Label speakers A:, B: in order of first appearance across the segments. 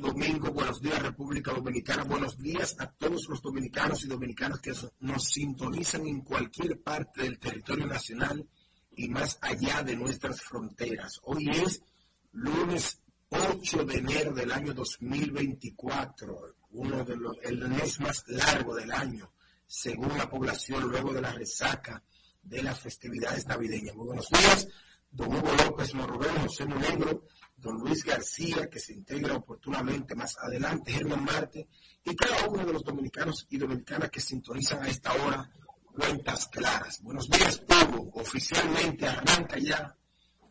A: Domingo, buenos días, República Dominicana, buenos días a todos los dominicanos y dominicanas que nos sintonizan en cualquier parte del territorio nacional y más allá de nuestras fronteras. Hoy es lunes 8 de enero del año 2024, uno de los, el mes más largo del año, según la población, luego de la resaca de las festividades navideñas. Muy buenos días, don Hugo López Morrobel, José Monegro, don Luis García, que se integra oportunamente más adelante, Germán Marte, y cada uno de los dominicanos y dominicanas que sintonizan a esta hora cuentas claras. Buenos días, Hugo. Oficialmente arranca ya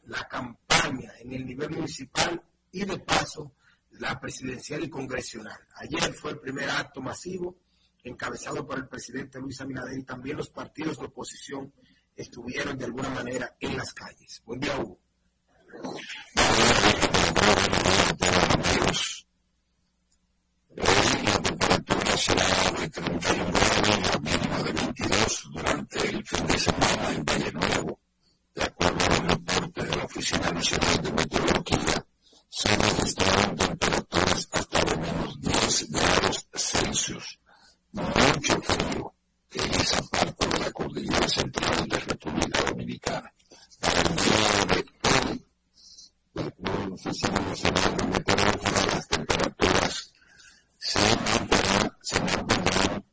A: la campaña en el nivel municipal y de paso la presidencial y congresional. Ayer fue el primer acto masivo encabezado por el presidente Luis Abinader y también los partidos de oposición estuvieron de alguna manera en las calles. Buen día, Hugo.
B: La temperatura será de 31 grados, la de 22 durante el fin de semana en Valle Nuevo, de acuerdo a los reportes de la Oficina Nacional de Meteorología se registraron temperaturas hasta de menos 10 grados Celsius, mucho frío en esa parte de la cordillera central de República Dominicana. Para el día de hoy, de acuerdo a la Oficina Nacional de Meteorología, las temperaturas se mantendrán, se mantendrán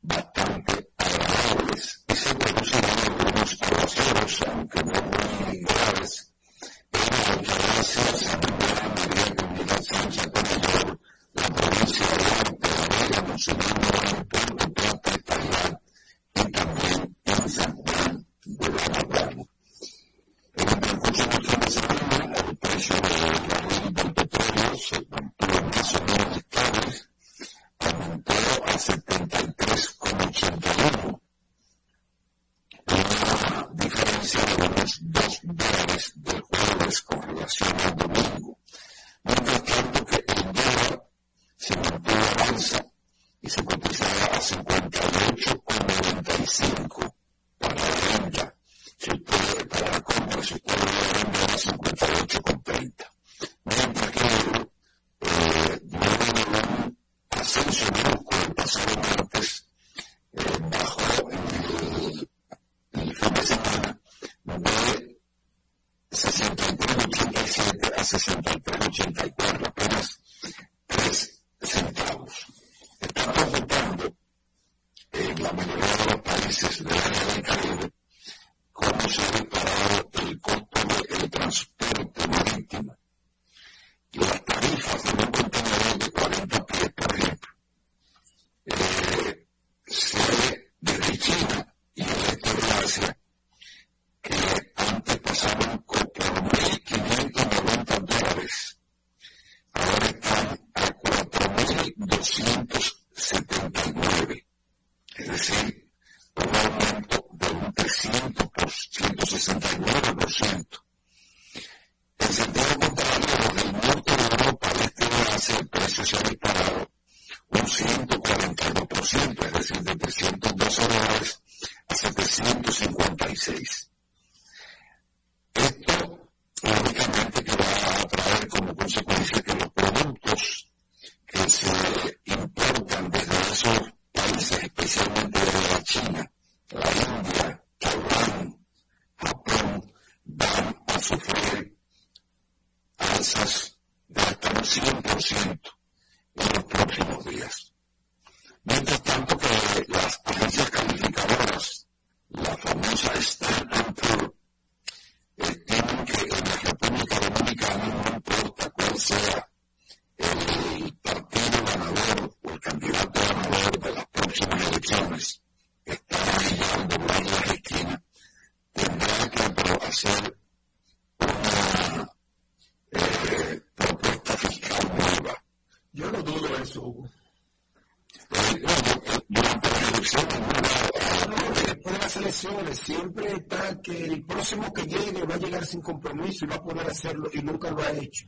A: siempre está que el próximo que llegue va a llegar sin compromiso y va a poder hacerlo y nunca lo ha hecho.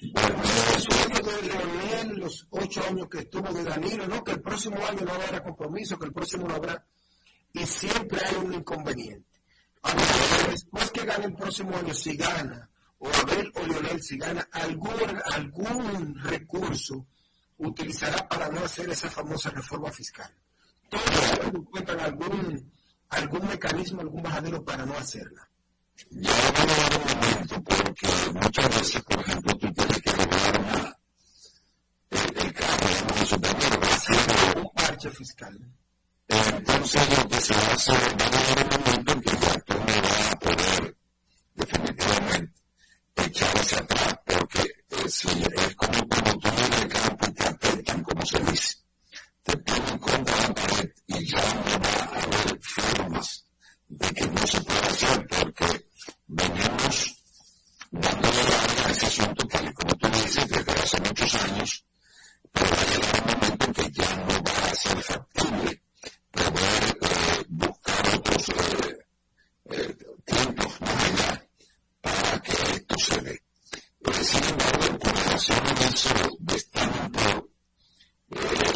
A: Los años de Leonel, los ocho años que estuvo de Danilo, no, que el próximo año no habrá compromiso, que el próximo no habrá. Y siempre hay un inconveniente. Ahora, después que gane el próximo año, si gana, o Abel o Leonel, si gana algún, algún recurso, utilizará para no hacer esa famosa reforma fiscal. Todos encuentran algún, algún mecanismo, algún bajadero para no hacerla.
B: Ya no va un momento, porque muchas veces, por ejemplo, tú tienes que lograr una, el, el carro, va a ser
A: un parche fiscal.
B: Entonces, lo que se hace va a llegar un momento en que ya tú no vas a poder definitivamente echar hacia atrás, porque eh, si es como cuando tú vienes de campo y te apretan, como se dice, te ponen contra la pared y ya no va a haber formas de que no se pueda hacer, porque venimos dándole a ese asunto que, como tú dices, desde hace muchos años, pero va a llegar un momento en que ya no va a ser factible poder eh, buscar otros eh, eh, tiempos más allá para que esto se dé. Sin embargo, con relación a eso de eh,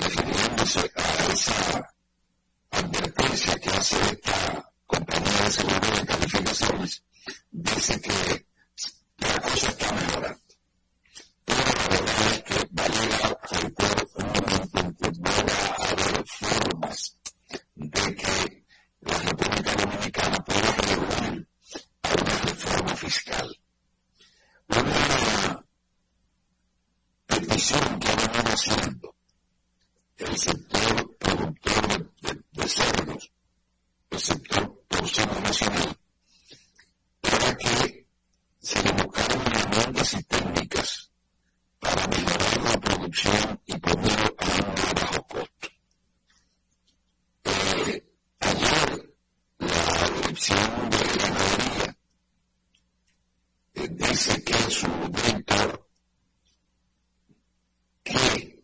B: refiriéndose a esa advertencia que hace esta compañía de seguridad de calificaciones, dice que la cosa está mejorando. Pero la verdad es que va a llegar a un momento en que no va a haber formas de que la República Dominicana pueda recurrir a una reforma fiscal. Una petición que ha venido haciendo el sector productor de, de cerdos, el sector porcino nacional, para que se le buscaran herramientas y técnicas para mejorar la producción y ponerlo a un bajo costo. Eh, ayer la dirección de ganadería eh, dice que su director que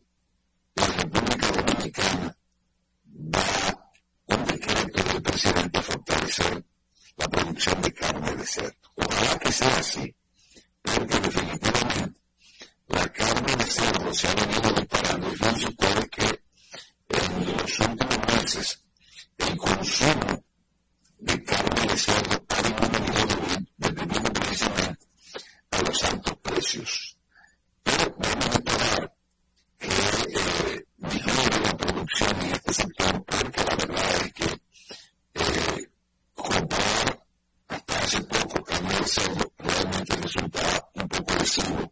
B: República Dominicana da un decreto del presidente a fortalecer la producción de carne de cerdo. Ojalá que sea así, porque definitivamente la carne de cerdo se ha venido disparando y fíjense ustedes que en los últimos meses el consumo de carne de cerdo ha disminuido dependiendo precisamente a los altos precios. Pero vamos a esperar que eh, disminuya producción en este sector, porque la verdad es que eh, comprar hasta hace poco carne de cerdo realmente resulta un poco lesivo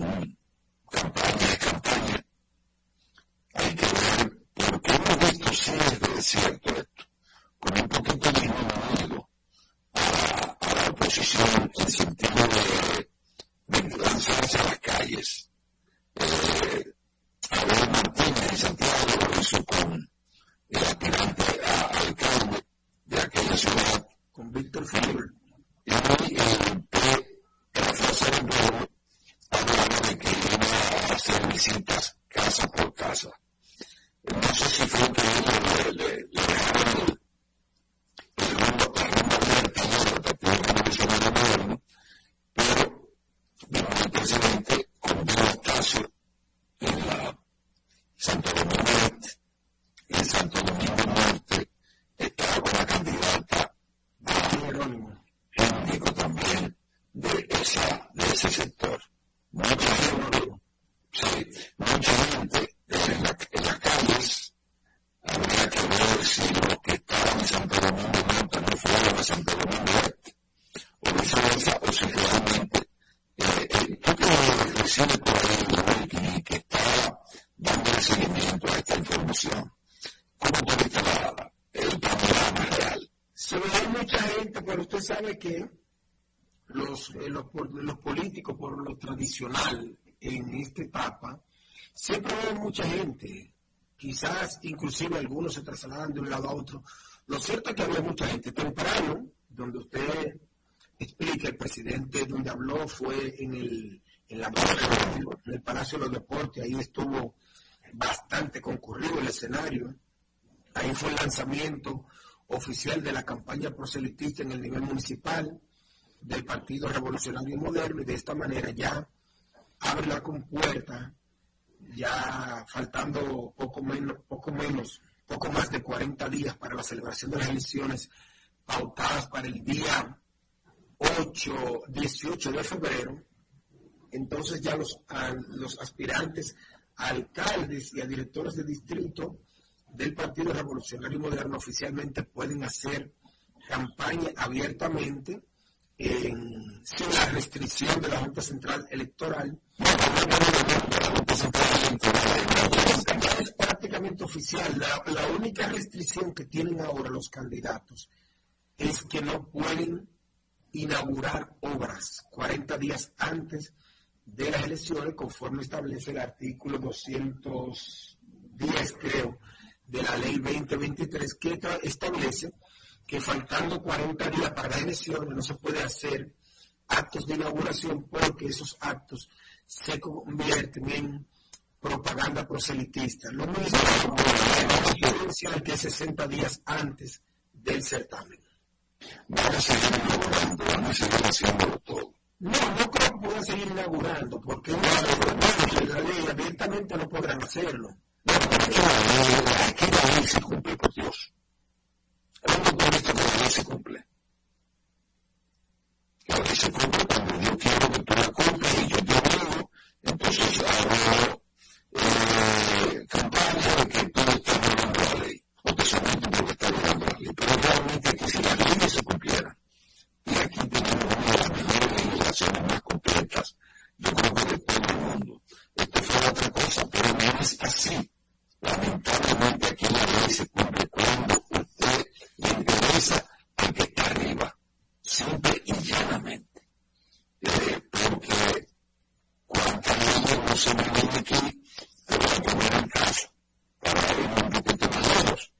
B: lógicamente una campaña de campaña. Hay que ver por qué hemos visto si es de cierto esto, con un poquito disminuido a, a la oposición en sentido de, de lanzarse a las calles. Eh, Abel Martínez en Santiago lo hizo con el aspirante a alcalde de aquella ciudad.
A: Con Víctor Fútbol.
B: Y el P, la Fuerza del Pueblo, hablaba de que iba a hacer visitas casa por casa. No sé si fue que ellos le, le, le dejaron el, el rumbo, la rumba abierta al Partido Revolucionario Moderno, pero vino el presidente con un espacio en la Santo Domingo Este y en Santo Domingo Norte estaba con la candidata Jerónimo también de, esa, de ese sector. Mucha gente, sí, mucha gente en, la, en las calles habría que ver si los que estaban en Santo Domingo Norte no fueron a Santo Domingo Este o viceversa, o si realmente eh, eh, tú que recibes por ahí y que está dándole seguimiento a esta información. ¿Cómo tú viste la, el panorama real?
A: Se ve hay mucha gente, pero usted sabe que los, eh, los, políticos, por lo tradicional en esta etapa, siempre hay mucha gente. Quizás inclusive algunos se trasladan de un lado a otro. Lo cierto es que había mucha gente temprano, donde usted explica, el presidente donde habló fue en el, en la, en el Palacio de los Deportes, ahí estuvo bastante concurrido el escenario. Ahí fue el lanzamiento oficial de la campaña proselitista en el nivel municipal del Partido Revolucionario Moderno y de esta manera ya abre la compuerta, ya faltando poco menos, poco menos, poco más de 40 días para la celebración de las elecciones pautadas para el día 8, 18 de febrero, entonces ya los, los aspirantes alcaldes y a directores de distrito del Partido Revolucionario Moderno oficialmente pueden hacer campaña abiertamente sin la restricción de la Junta Central Electoral. Es prácticamente oficial oficial. La, única restricción que tienen ahora los candidatos es que no pueden inaugurar obras 40 días antes de las elecciones, conforme establece el artículo 210, creo, de la ley 2023, que establece que faltando 40 días para las elecciones no se puede hacer actos de inauguración porque esos actos se convierten en propaganda proselitista. Lo mismo es que 60 días antes del certamen.
B: Van a seguir inaugurando, van a seguir haciéndolo todo.
A: No, no creo que puedan seguir inaugurando, porque la ley abiertamente no podrán hacerlo.
B: Más completas, yo creo que de todo el mundo. Esto fue pero no es así. Lamentablemente aquí la ley se cumple cuando usted le interesa al que está arriba, simple y llanamente. Eh, porque cuántas leyes no se me aquí te voy a poner en caso para ir un poquito más lejos.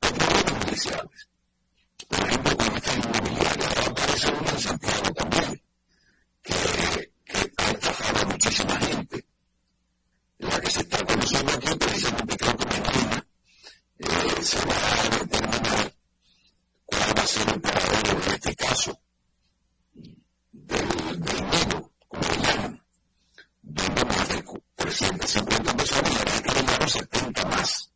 B: Problemas judiciales. Por ejemplo, con esta inmobiliaria, ahora aparece uno en Santiago también, que, que ha estafado a muchísima gente. La que se está conociendo aquí, precisamente creo que mañana, eh, se va a determinar cuál va a ser el paradero en este caso del, del como le llaman donde más de 350 personas y había que llegaron 70 más.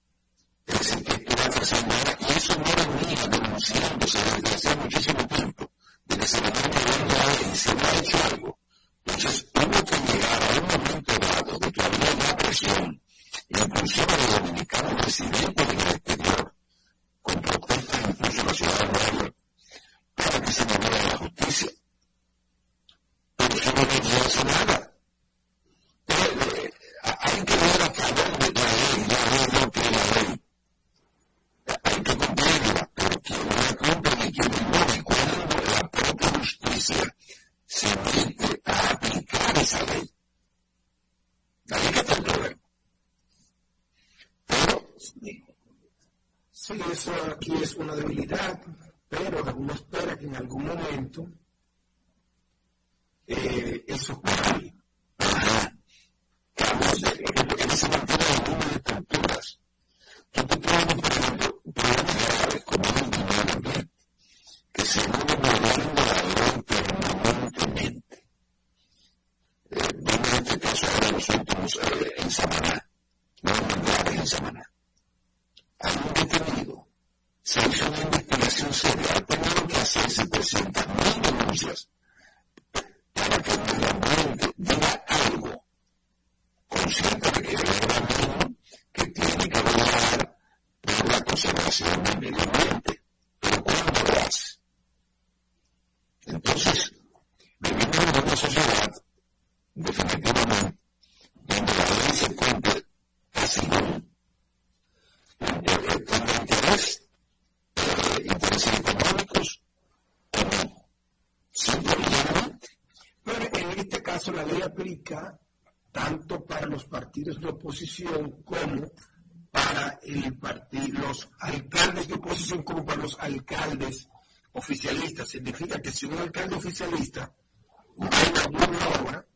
B: Es decir, que esto va creciendo ahora, y eso no venía denunciándose desde hace muchísimo tiempo, de que se venía a y se había hecho algo. Entonces, hubo que llegar a un momento dado de que había una presión, inclusive de dominicanos residentes en el exterior, con protestas incluso en la ciudad de Nueva York, para que se moviera la justicia. Pero eso no quería hacer nada hay que ver a favor de la ley, la ley no tiene la ley. Hay que cumplirla, pero quien no la cumple y quien no, y cuando la propia justicia se mete a aplicar esa ley. Ahí que está el problema. Pero,
A: sí, eso aquí es una debilidad, pero uno espera que en algún momento eh, eso cambie.
B: Ajá en ese mantiene algunas estructuras. Tú te pones, por ejemplo, problemas graves como el medio ambiente, que se violando la ley permanentemente. Eh, vimos este caso ahora en los últimos, eh, en Samaná, no en en Samaná. Hay un detenido, se hizo una investigación seria, ha tenido que hacerse 300.000 denuncias para que el medio ambiente diga algo consciente de que hay un que tiene que velar por la conservación del medio ambiente. Pero ¿cuándo lo hace? Entonces, vivimos en una sociedad, definitivamente, donde la ley se cumple casi no. Intereses económicos, no. Simple
A: Pero en este caso la ley aplica tanto para los partidos de oposición como para el los alcaldes de oposición como para los alcaldes oficialistas. Significa que si un alcalde oficialista va a una obra,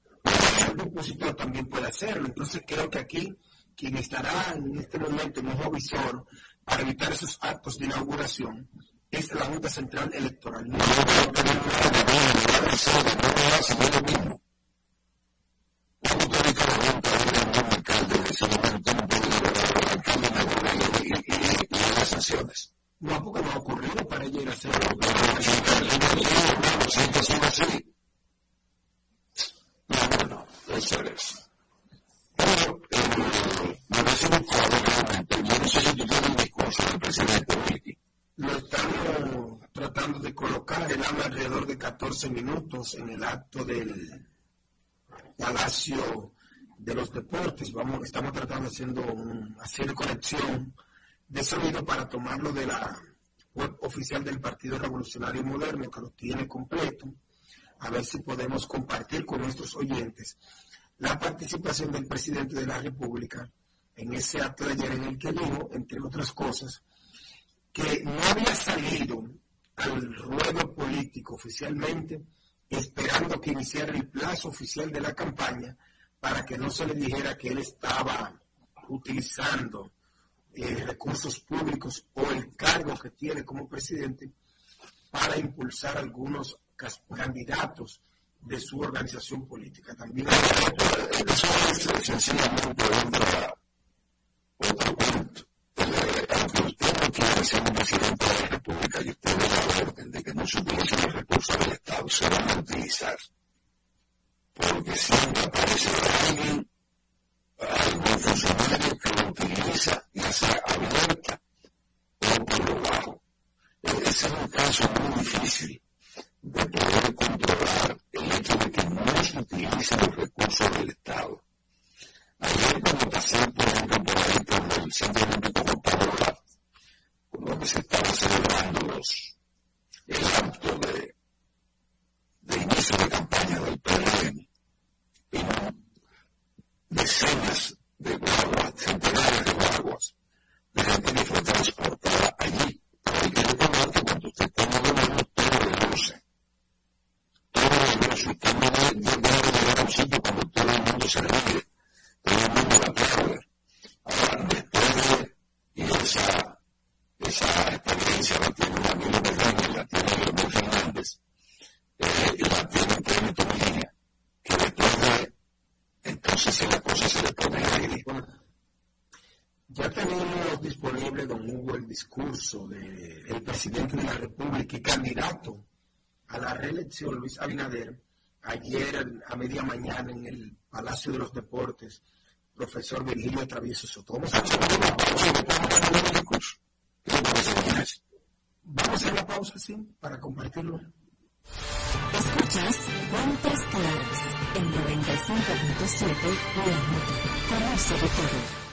A: el opositor también puede hacerlo. Entonces creo que aquí quien estará en este momento en un visor para evitar esos actos de inauguración es la Junta Central Electoral. No,
B: ¿Cómo puede que la Junta hable un no?
A: No, porque no ha ocurrido para ella ir a hacerlo.
B: No. No, no, no, eso es. Pero, eh, me parece muy claro realmente. Yo no sé si tú tienes un presidente.
A: Lo estamos tratando de colocar, él habla alrededor de 14 minutos en el acto del Palacio de los deportes. Vamos, estamos tratando haciendo un, hacer conexión de sonido para tomarlo de la web oficial del Partido Revolucionario Moderno, que lo tiene completo, a ver si podemos compartir con nuestros oyentes la participación del presidente de la República en ese acto de ayer en el que dijo, entre otras cosas, que no había salido al ruedo político oficialmente esperando que iniciara el plazo oficial de la campaña para que no se le dijera que él estaba utilizando eh, recursos públicos o el cargo que tiene como presidente para impulsar algunos candidatos de su organización política. También
B: eso es sencillamente de la República y usted ve la orden de que no se utilicen los recursos del Estado, se van a utilizar. Porque siempre aparece alguien, algún funcionario que lo utiliza, ya sea abierta por lo bajo. Es un caso muy difícil de poder controlar el hecho de que no se utilicen los recursos del Estado. Ayer cuando pasé, por ejemplo, por ahí por el Centro Olímpico Juan Pablo donde se estaba celebrando los, el acto de, de inicio de campaña del PRM, vino decenas de guaguas, centenares de guaguas, de gente que fue transportada allí. Pero hay que recordar que cuando usted está en el gobierno, todo reduce su tema de llegar a un sitio cuando todo el mundo se ríe,
A: presidente de la República y candidato a la reelección, Luis Abinader, ayer a media mañana en el Palacio de los Deportes, profesor Virgilio Travieso Soto. Vamos a la pausa, sí, para compartirlo.
C: Escuchas Cuentas Claras en 95.7 la Conoce de todo.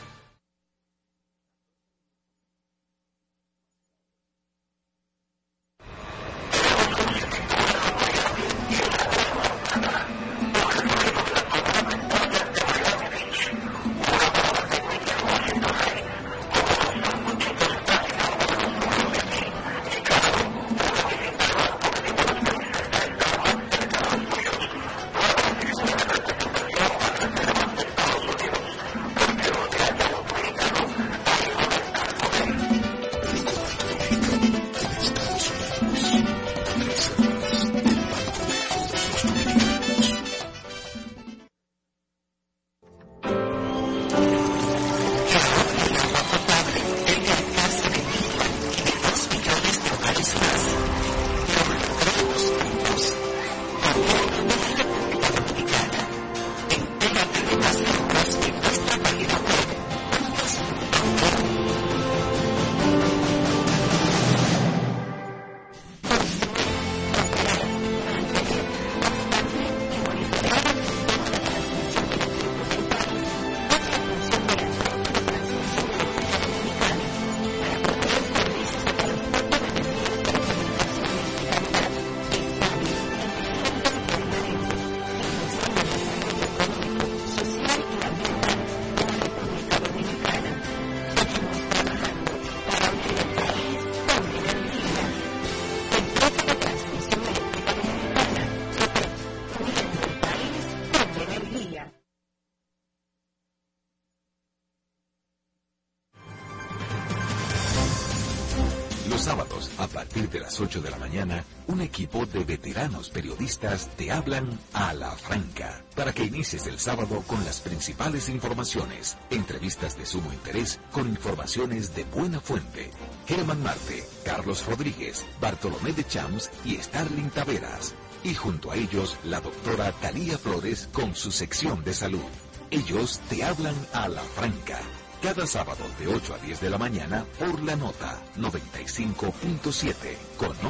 D: Equipo de veteranos periodistas te hablan a la franca para que inicies el sábado con las principales informaciones, entrevistas de sumo interés con informaciones de buena fuente. Germán Marte, Carlos Rodríguez, Bartolomé de Chams y Starling Taveras. Y junto a ellos la doctora Talía Flores con su sección de salud. Ellos te hablan a la franca cada sábado de 8 a 10 de la mañana por la nota 95.7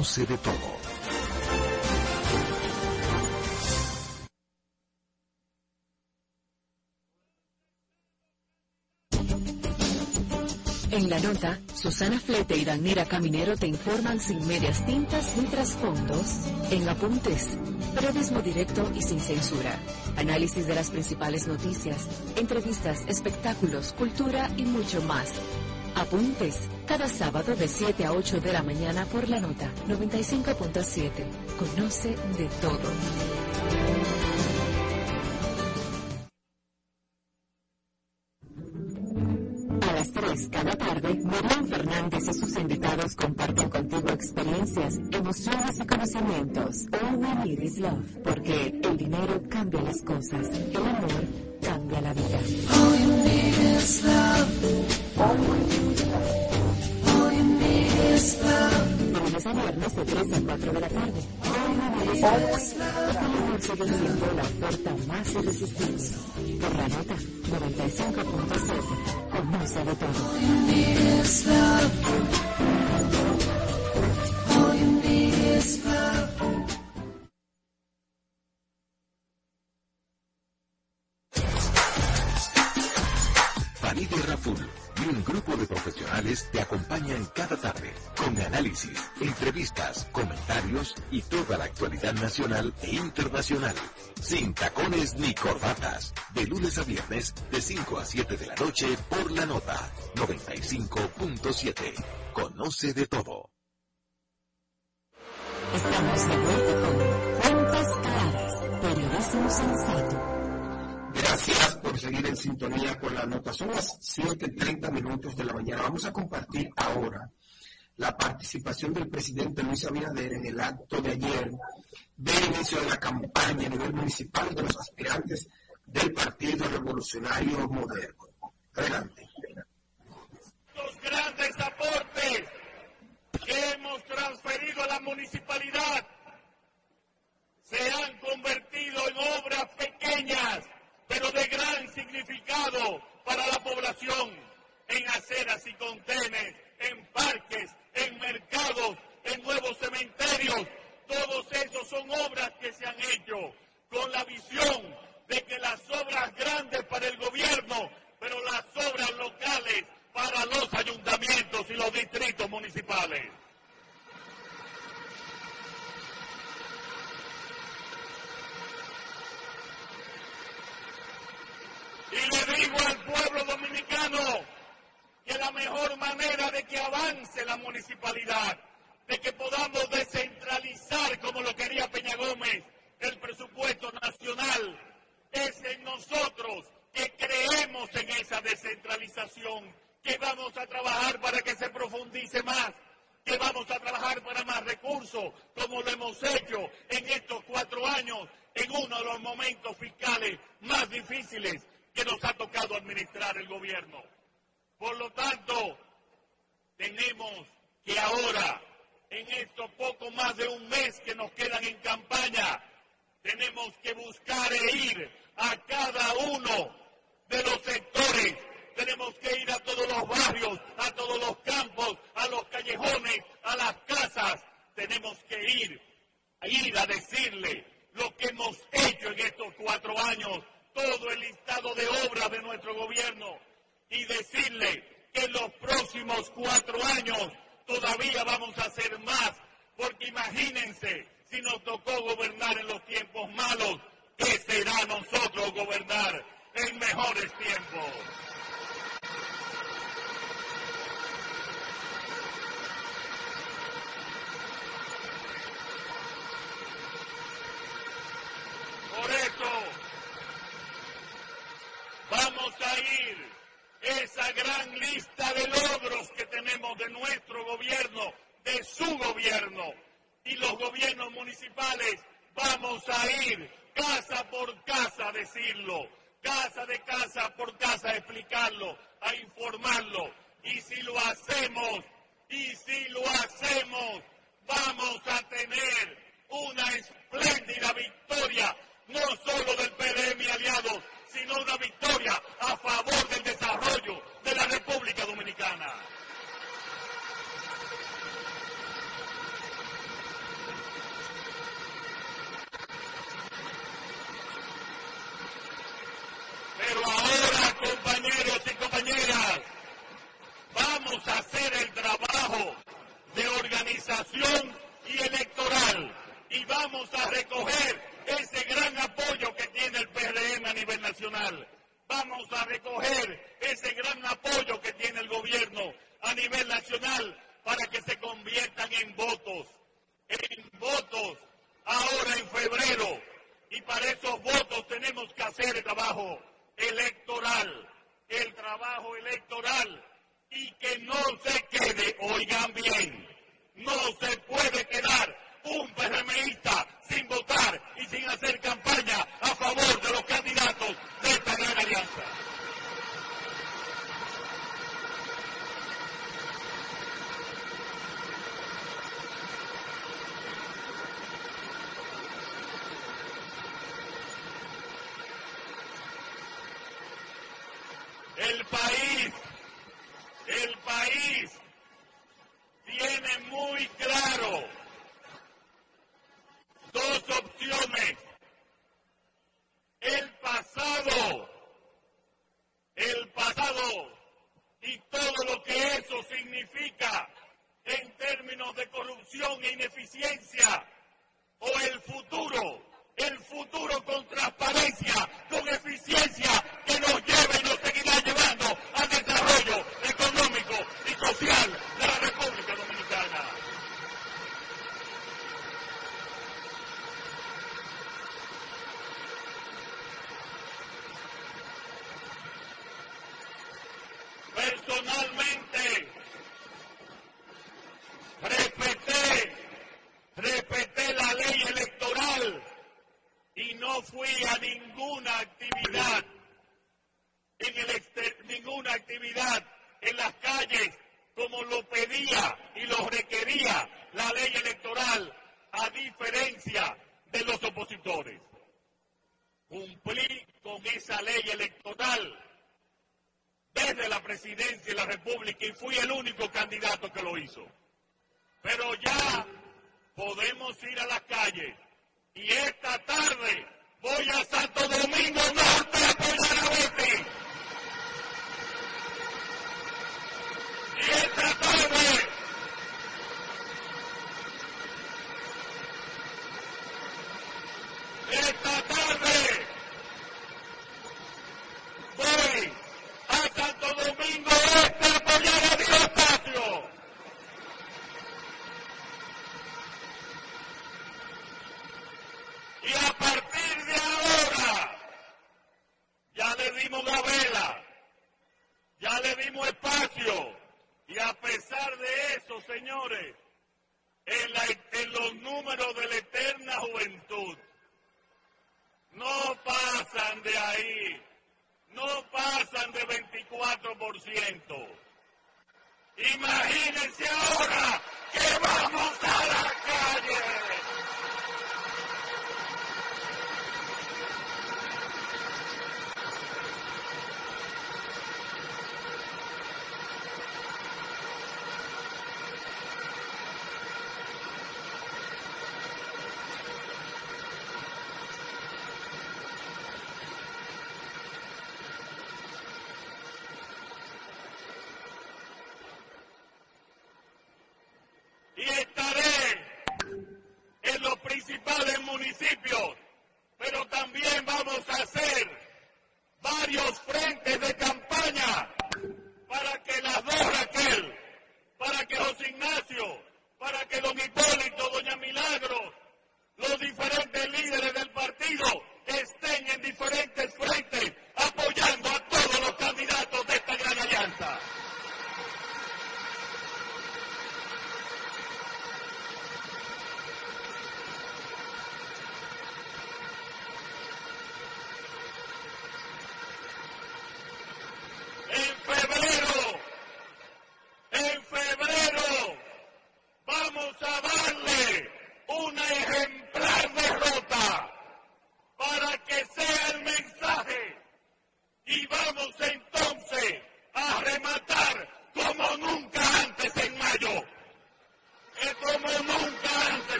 D: de todo.
C: En la nota, Susana Flete y Danira Caminero te informan sin medias tintas ni trasfondos, en apuntes, periodismo directo y sin censura, análisis de las principales noticias, entrevistas, espectáculos, cultura y mucho más. Apuntes, cada sábado de 7 a 8 de la mañana por la nota 95.7. Conoce de todo. cada tarde, Miriam Fernández y sus invitados comparten contigo experiencias, emociones y conocimientos. All we need is love, porque el dinero cambia las cosas, el amor cambia la vida. All you need is love. All you need is love. Lunes a viernes de 3 a 4 de la tarde. Siendo la oferta más irresistible. Por la nota 95.7 conoce de todo.
D: Un grupo de profesionales te acompañan cada tarde con análisis, entrevistas, comentarios y toda la actualidad nacional e internacional. Sin tacones ni corbatas. De lunes a viernes, de 5 a 7 de la noche, por la nota 95.7. Conoce de todo.
C: Estamos de vuelta con Cuentas Claras, periodismo sensato.
A: Gracias por seguir en sintonía con la nota. Son las 7.30 minutos de la mañana. Vamos a compartir ahora la participación del presidente Luis Abinader en el acto de ayer del inicio de la campaña a nivel municipal de los aspirantes del Partido Revolucionario Moderno. Adelante.
E: Los grandes aportes que hemos transferido a la municipalidad se han convertido en obras pequeñas, pero de gran significado para la población, en aceras y contenes, en parques, en mercados, en nuevos cementerios, todos esos son obras que se han hecho con la visión de que las obras grandes para el gobierno, pero las obras locales para los ayuntamientos y los distritos municipales. Y le digo al pueblo dominicano que la mejor manera de que avance la municipalidad de que podamos descentralizar, como lo quería Peña Gómez, el presupuesto nacional, es en nosotros que creemos en esa descentralización, que vamos a trabajar para que se profundice más, que vamos a trabajar para más recursos, como lo hemos hecho en estos cuatro años, en uno de los momentos fiscales más difíciles que nos ha tocado administrar el gobierno. Por lo tanto, tenemos que ahora en estos poco más de un mes que nos quedan en campaña, tenemos que buscar e ir a cada uno de los sectores. Tenemos que ir a todos los barrios, a todos los campos, a los callejones, a las casas. Tenemos que ir, ir a decirle lo que hemos hecho en estos cuatro años, todo el listado de obras de nuestro gobierno y decirle que en los próximos cuatro años todavía vamos a hacer más, porque imagínense si nos tocó gobernar en los tiempos malos, ¿qué será nosotros gobernar en mejores tiempos?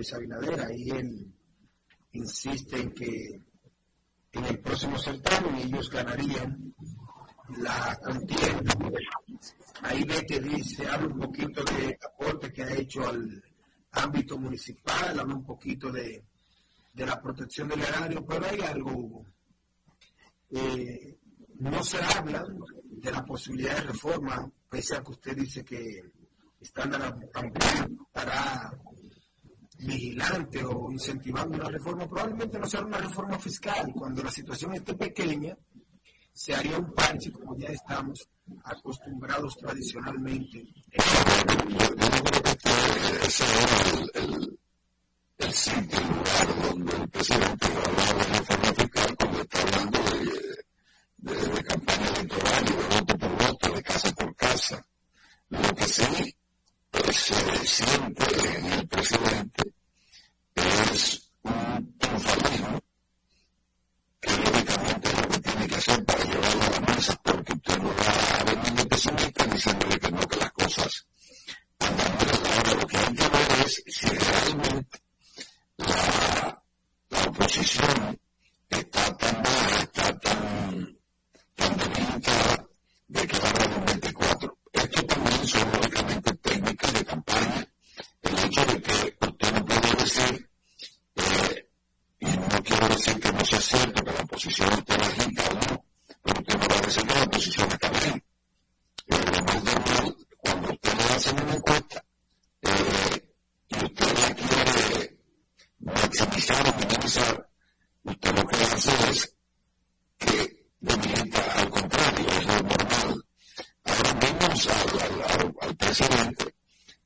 A: Luis Abinader. Ahí él insiste en que en el próximo certamen ellos ganarían la contienda. Ahí ve que dice, habla un poquito de aporte que ha hecho al ámbito municipal, habla un poquito de, la protección del erario, pero hay algo, eh, no se habla de la posibilidad de reforma, pese a que usted dice que están también para vigilante o incentivando una reforma, probablemente no sea una reforma fiscal. Cuando la situación esté pequeña, se haría un parche como ya estamos acostumbrados tradicionalmente.
B: Yo, creo que el, el, sitio, el lugar donde el presidente hablaba de reforma fiscal cuando está hablando de, de, campaña electoral y de voto por voto, de casa por casa. Lo que sí pues, se siente en el presidente es un triunfalismo que lógicamente es lo que tiene que hacer para llevarlo a la mesa, porque usted no va a venir pesimista diciéndole que no, que las cosas andan mal. Ahora lo que hay que ver es si realmente la, la oposición está tan baja, está tan, tan debilitada de que va a haber un 24. Esto también son lógicamente técnicas de campaña. El hecho de que usted no puede decir y no quiero decir que no sea cierto que la oposición esté bajita o no, pero usted no va a decir que la oposición está bien. Eh, lo más normal, cuando usted le hace una encuesta eh, y usted la quiere maximizar o minimizar, usted lo que hace es que debilita al contrario, es lo normal. Vemos al, al presidente,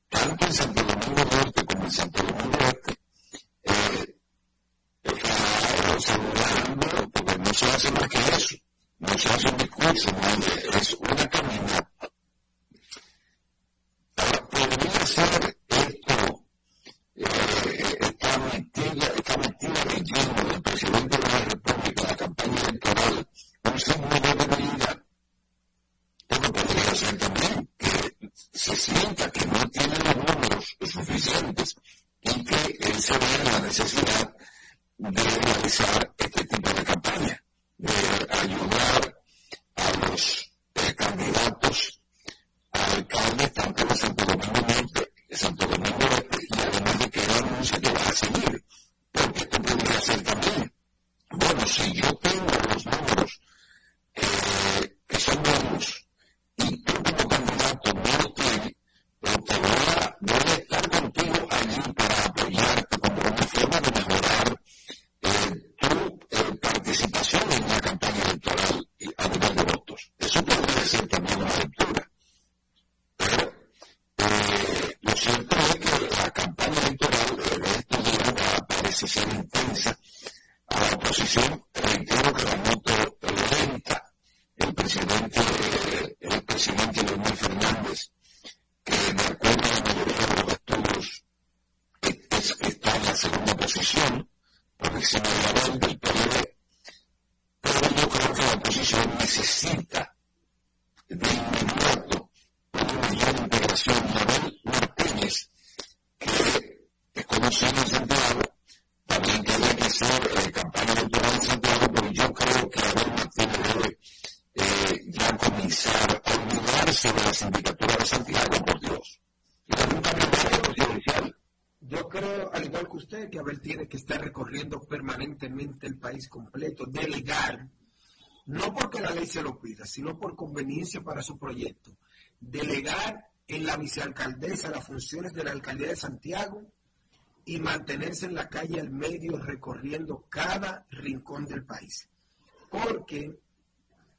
B: tanto en Santo Domingo Norte como en Santo Domingo Este, eh, saludando, porque no se hace más que eso, no se hace un discurso, es una caminata. Ahora, podría ser esto, eh, esta mentira, esta mentira de lleno del presidente de la República, la campaña electoral, un signo de debilidad. También que se sienta que no tiene los números suficientes y que él se ve en la necesidad de realizar este tipo de campaña, de ayudar a los eh, candidatos a alcaldes tanto de Santo Domingo Norte, de Santo Domingo Este, y además de que él anuncia que va a seguir, porque esto podría ser también. Bueno, si yo tengo los números eh, que son buenos y tú como candidato no los tienes, pero te voy a, voy a estar contigo allí para apoyarte como una forma de mejorar tu participación en la campaña electoral a nivel de votos. Eso podría ser también una lectura. Pero eh, lo cierto es que la campaña electoral de estos días parece ser intensa. A la oposición, reitero que la noto lenta. El presidente, el presidente Leonel Fernández, que de acuerdo a la mayoría de los estudios, es, está en la segunda posición, por encima de la del PLD, pero yo creo que la oposición necesita de inmediato una mayor integración. Abel Martínez, que es conocido en Santiago, también tiene que hacer eh, campaña electoral en Santiago, pero yo creo que Abel Martínez debe eh, ya comenzar a olvidarse de la sindicatura de Santiago, por Dios. Y de un cambio presidencial
A: yo creo, al igual tiene que estar recorriendo permanentemente el país completo, delegar, no porque la ley se lo pida, sino por conveniencia para su proyecto, delegar en la vicealcaldesa las funciones de la alcaldía de Santiago y mantenerse en la calle al medio recorriendo cada rincón del país. Porque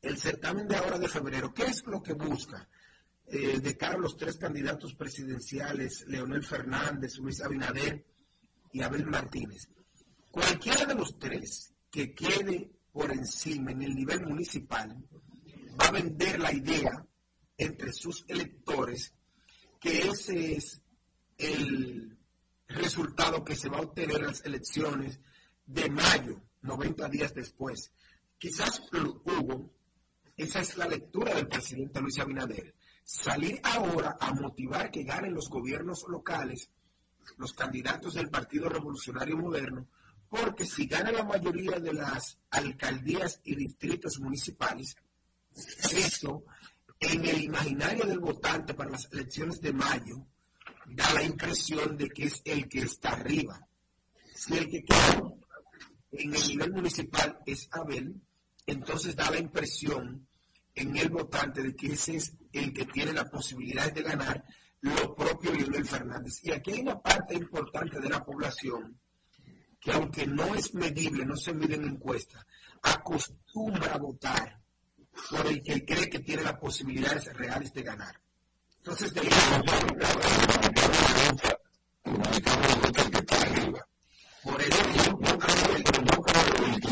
A: el certamen de ahora de febrero, ¿qué es lo que busca? Eh, de cara a los tres candidatos presidenciales, Leonel Fernández, Luis Abinader y Abel Martínez. Cualquiera de los tres que quede por encima en el nivel municipal va a vender la idea entre sus electores que ese es el resultado que se va a obtener en las elecciones de mayo, 90 días después. Quizás Hugo, esa es la lectura del presidente Luis Abinader salir ahora a motivar que ganen los gobiernos locales, los candidatos del Partido Revolucionario Moderno, porque si gana la mayoría de las alcaldías y distritos municipales, eso en el imaginario del votante para las elecciones de mayo da la impresión de que es el que está arriba. Si el que queda en el nivel municipal es Abel, entonces da la impresión en el votante de que ese es el que tiene la posibilidad de ganar lo propio Leonel Fernández. Y aquí hay una parte importante de la población que aunque no es medible, no se mide en encuesta, acostumbra a votar por el que cree que tiene las posibilidades reales de ganar. Entonces, de.
B: Por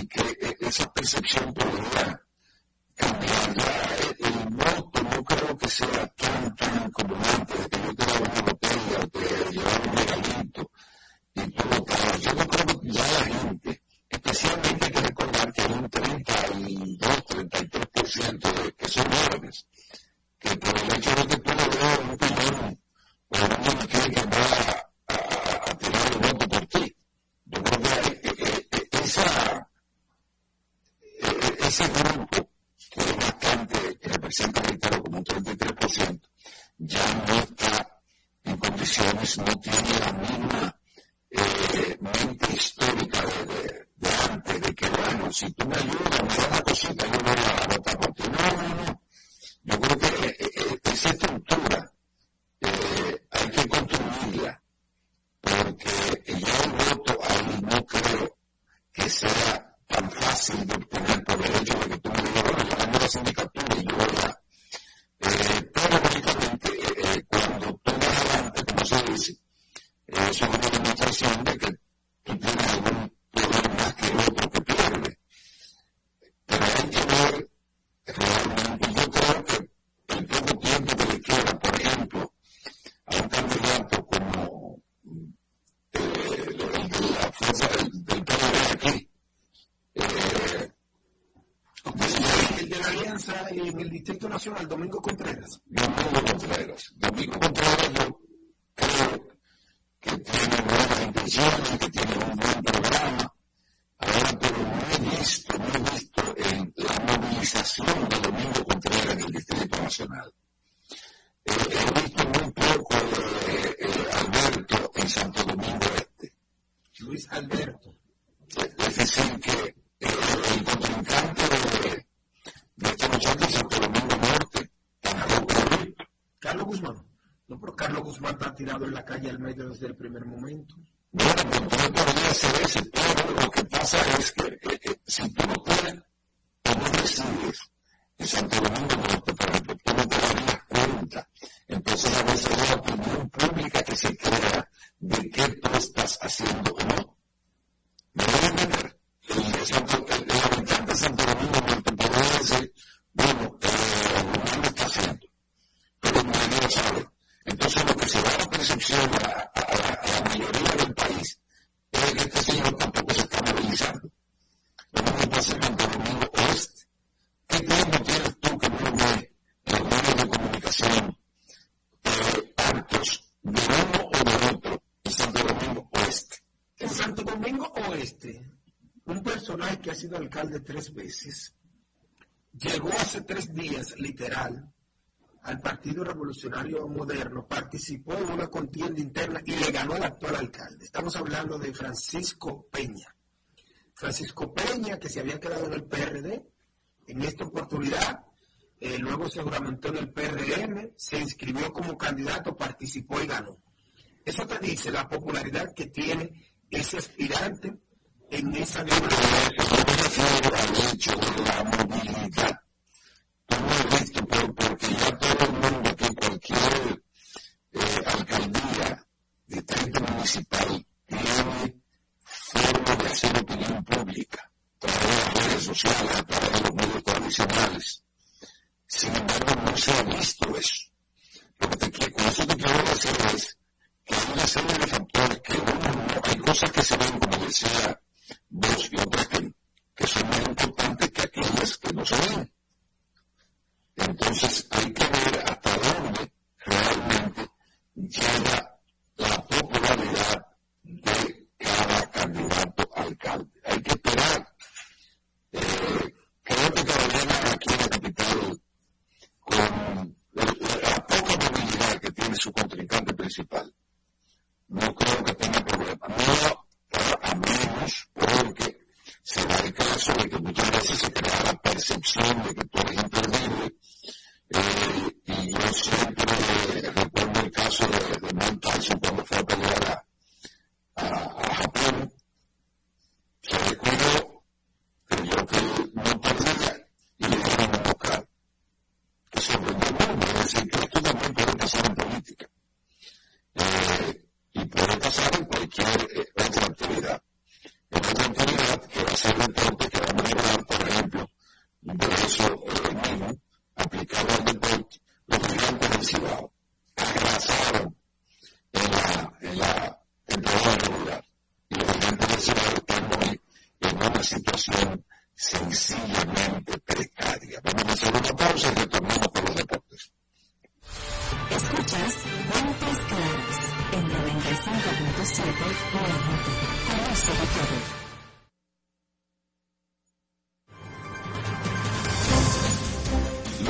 B: creo que esa percepción podría cambiar. El voto no creo que sea tan, tan como antes, de que yo te daba una botella o te llevaba un regalito y tú votabas. Yo no creo que ya la gente, especialmente hay que recordar que hay un 32, 33% de que son jóvenes, que por el hecho de que tú le veas un pillón o no tiene que andar a, a tirar el voto por ti. Yo creo que hay, eh, eh, esa, eh, ese grupo, que es bastante, que representa, reitero, como un 33%, ya no está en condiciones, no tiene la misma eh, mente histórica de, de, antes, de que, bueno, si tú me ayudas, me das la cosita, yo voy a votar por ti. No, no, no. Yo creo que esa estructura hay que construirla porque ya el voto ahí no creo que sea tan fácil de obtener por el hecho de que tú me digas, bueno, yo tengo la sindicatura y yo voy a... Eh, pero lógicamente, eh, cuando tú vas adelante, como se dice, eso es una demostración de que tú tienes algún poder más que el otro que pierde. Pero hay que ver realmente, yo creo que el poco tiempo que le queda, por ejemplo, a un candidato como la fuerza del, del PRD aquí. Eh,
A: el de la Alianza en el Distrito Nacional, Domingo Contreras.
B: Domingo Contreras. Domingo Contreras yo creo que tiene buenas intenciones, que tiene un buen programa. Ahora, pero no he visto, no he visto en la movilización de Domingo Contreras en el Distrito Nacional. Eh, he visto muy poco de eh, Alberto en Santo Domingo Este.
A: Luis Alberto.
B: Es decir, que el contrincante de, de este muchacho en Santo Domingo Norte, Carlos,
A: Carlos Guzmán. No, pero Carlos Guzmán está tirado en la calle al medio desde el primer momento.
B: Bueno, pues no podría ser ese, pero lo que pasa es que eh, eh, si tú no puedes, tú no recibes en Santo Domingo Norte, por ejemplo, tú no te darías cuenta. Entonces a veces es la opinión pública que se crea de qué tú estás haciendo o no. ¿Me voy a entender? El, Santo, el, el habitante de Santo Domingo Norte podría decir, bueno, eh, Guzmán lo está haciendo, pero nadie lo sabe. Entonces lo que se da la percepción a, a, a, la mayoría del país es que este señor tampoco se está movilizando. Lo mismo pasa en Santo Domingo Oeste. ¿Qué tiempo tienes tú que no ves los medios de comunicación eh, hartos de uno o de otro en Santo Domingo Oeste?
A: En Santo Domingo Oeste, un personaje que ha sido tres veces, llegó hace tres días, literal, al Partido Revolucionario Moderno, participó en una contienda interna y le ganó al actual alcalde. Estamos hablando de Francisco Peña. Francisco Peña, que se había quedado en el PRD, en esta oportunidad, eh, luego se juramentó en el PRM, se inscribió como candidato, participó y ganó. Eso te dice la popularidad que tiene ese aspirante en esa
B: Yo me refiero al hecho de la movilidad. Tú no has visto, por, porque ya todo el mundo que cualquier eh, alcaldía, distrito municipal, tiene forma de hacer opinión pública a través de redes sociales, a través de los medios tradicionales. Sin embargo, no se ha visto eso. Lo que te, con eso te quiero decir es que hay una serie de factores que hay cosas que se ven, como decía dos biografías que son más importantes que aquellas que no se ven. Entonces hay que ver hasta dónde realmente llega la popularidad de cada candidato alcalde. Hay que esperar. Eh, creo que Carolina aquí en la capital, con la, poca movilidad que tiene su contrincante principal, no creo que tenga problema. No se da el caso de que muchas veces se crea la percepción de que tú eres imperdible. Y yo siempre recuerdo el caso de, de cuando fue a pelear a, a, a Japón. Se descubrió, creyó que no perdía y le dejaron de tocar. Que sorprendió, es decir, que esto también puede pasar en política. entonces que vamos a lograr, por ejemplo, un brazo eh, mismo, aplicado al deporte, los gigantes del Cibao arrasaron en la, en la temporada regular. Y los gigantes del Cibao están hoy en una situación sencillamente precaria. Vamos a hacer una pausa y retornamos con los deportes.
C: Escuchas Vueltas Claras en 95.7 Conoce de todo.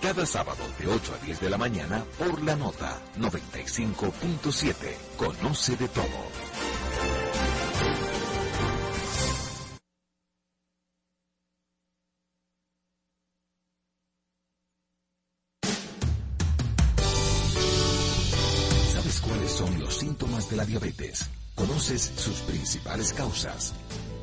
D: cada sábado de 8 a 10 de la mañana por la nota 95.7. Conoce de todo. ¿Sabes cuáles son los síntomas de la diabetes? ¿Conoces sus principales causas?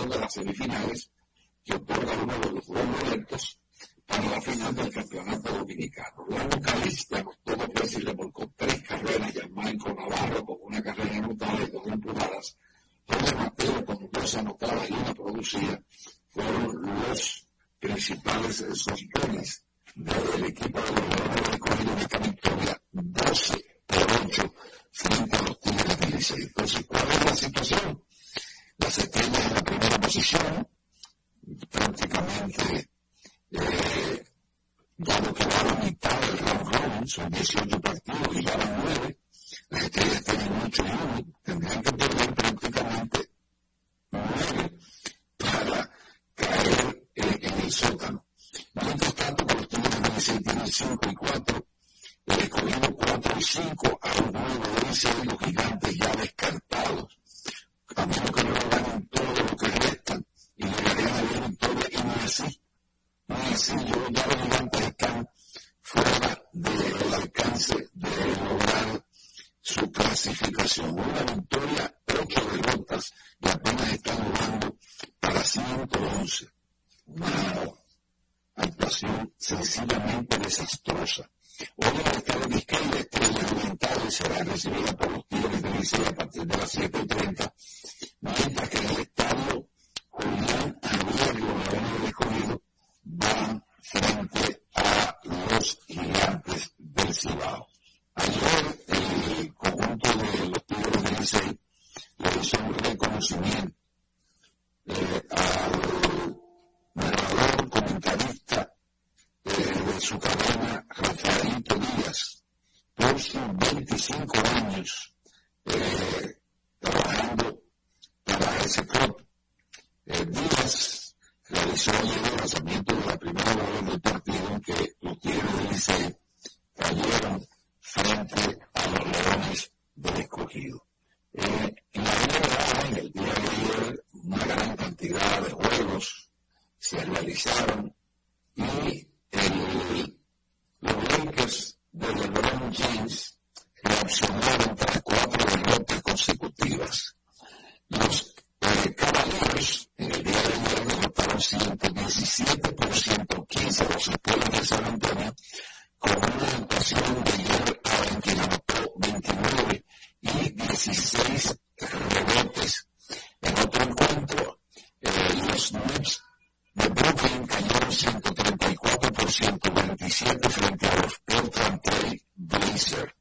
B: posición de las semifinales, sencillamente desastrosa. Hoy en
D: este el estado de
F: Vizcaya está desorientado será recibida por los tigres de Licea a partir de las 7.30, mientras que el estado Julián Albergo, la avenida de frente a los gigantes del Cibao. Ayer el conjunto de los tigres de Licea le hizo un reconocimiento eh, al narrador comentarista de su cadena Rafaelito Díaz por sus 25 años eh, trabajando para ese club. Eh, Díaz realizó el lanzamiento de la primera bola del partido que los Tigres del Liceo cayeron frente a los Leones del Escogido. Eh, en la NBA, en el día de ayer, una gran cantidad de juegos se realizaron y el, los Lakers de LeBron James reaccionaron tras cuatro derrotas consecutivas. Los eh, Cavaliers en el día de ayer derrotaron 117 por 115 los Spurs de San Antonio con una actuación de Jerry Allen que anotó 29 y 16 rebotes. En otro encuentro, eh, los Knicks de Brooklyn cayeron 134 por 127 frente a los Portland Trail Blazers.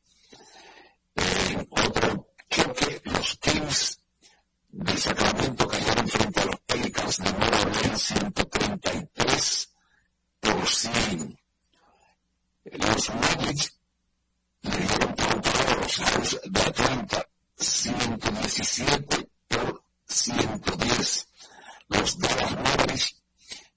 F: En otro choque, los Kings de Sacramento cayeron frente a los Pelicans de Nueva Orleans 133 por 100. Los Magic le dieron por a los House de Atlanta 117 por 110. Los Dallas Mavericks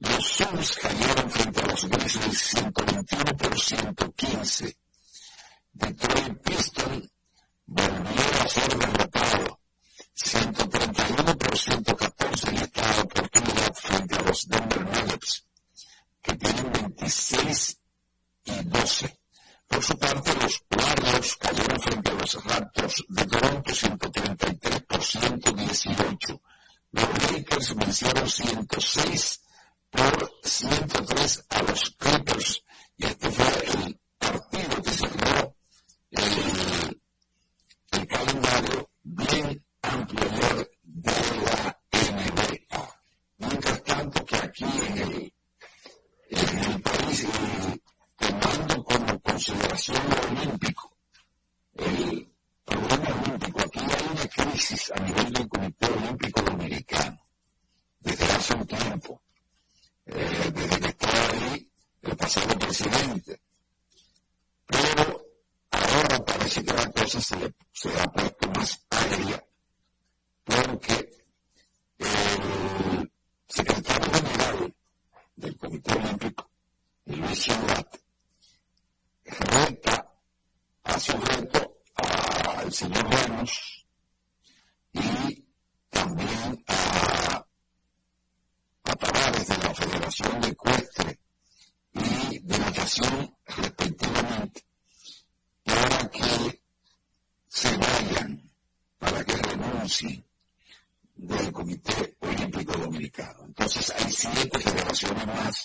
F: Los Suns cayeron frente a los Grizzlies 121 por 115. Detroit Pistons volvió a ser derrotado 131 por 114 en esta oportunidad frente a los Denver Nuggets, que tienen 26 y 12. Por su parte, los Warriors cayeron frente a los Raptors de Toronto 133 por 118. Los Lakers vencieron 106 por 103 a los Clippers. Y este fue el partido que cerró el, el calendario bien amplio de la NBA. Mientras tanto
B: que aquí
G: en el, en el país, eh, tomando como consideración estudiantes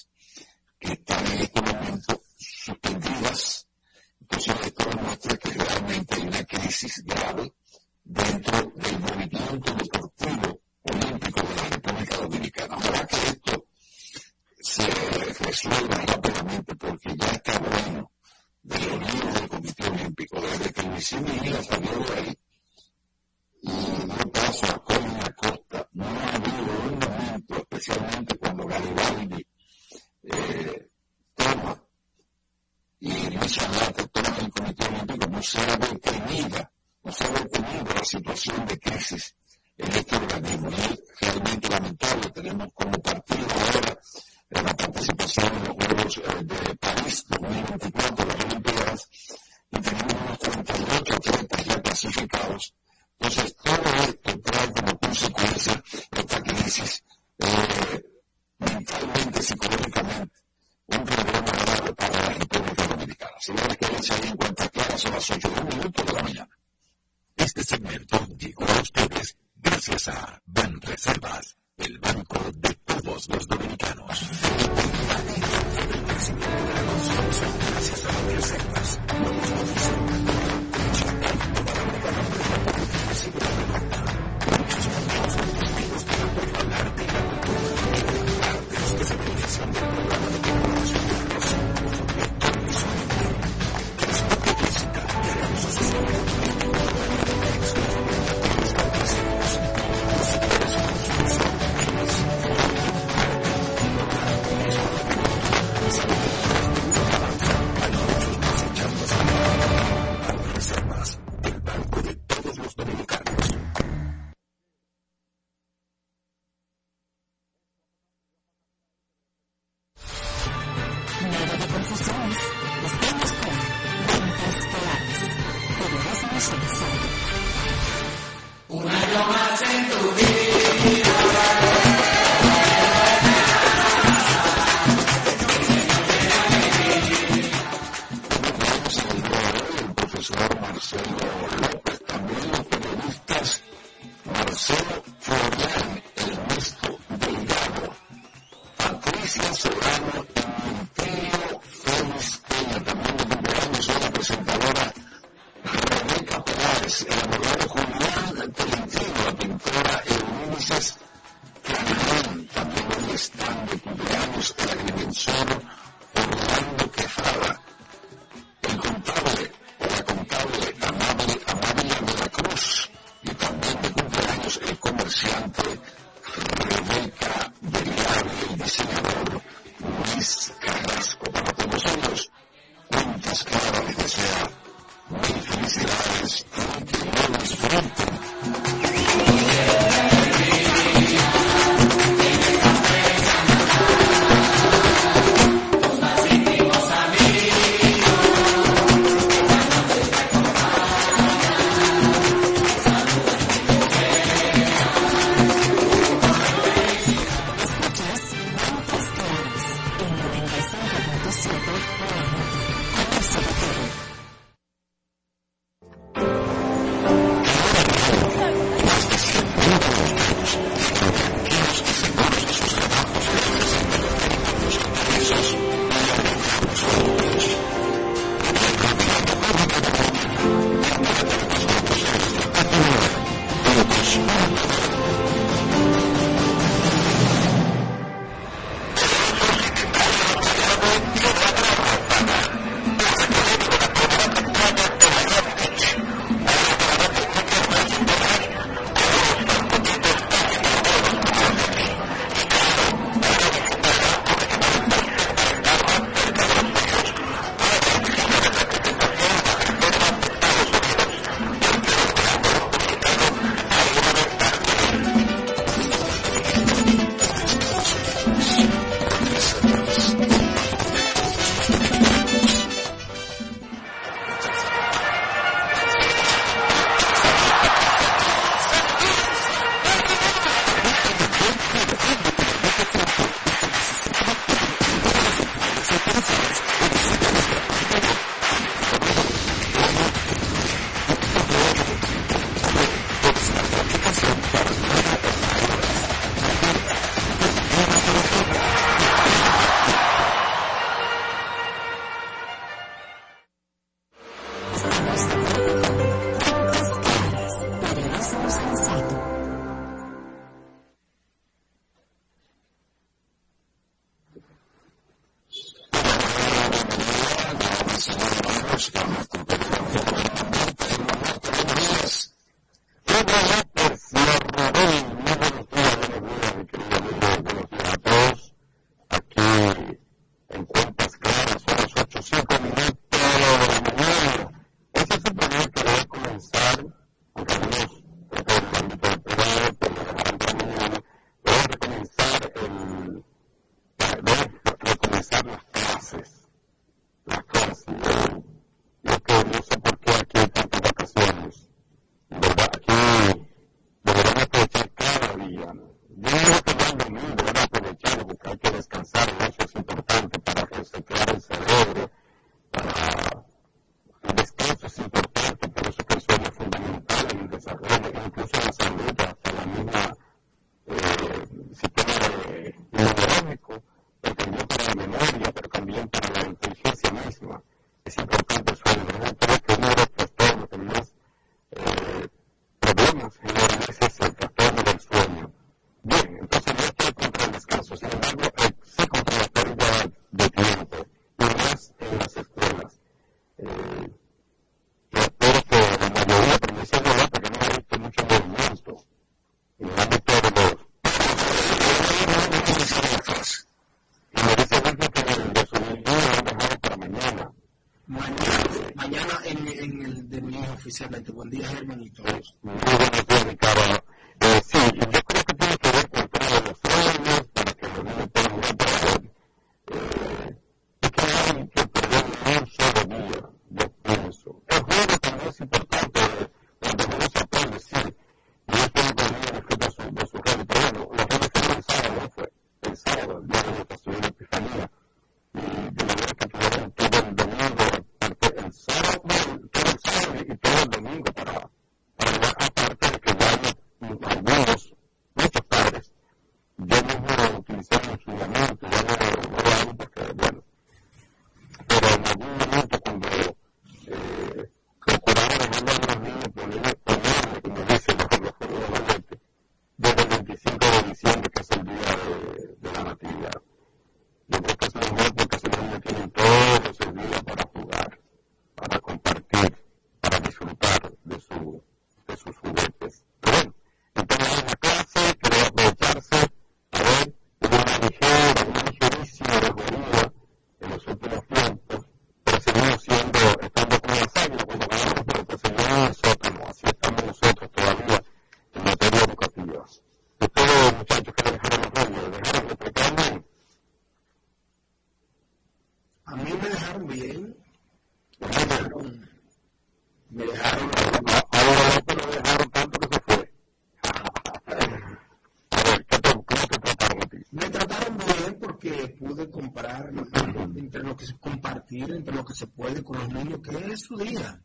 G: día.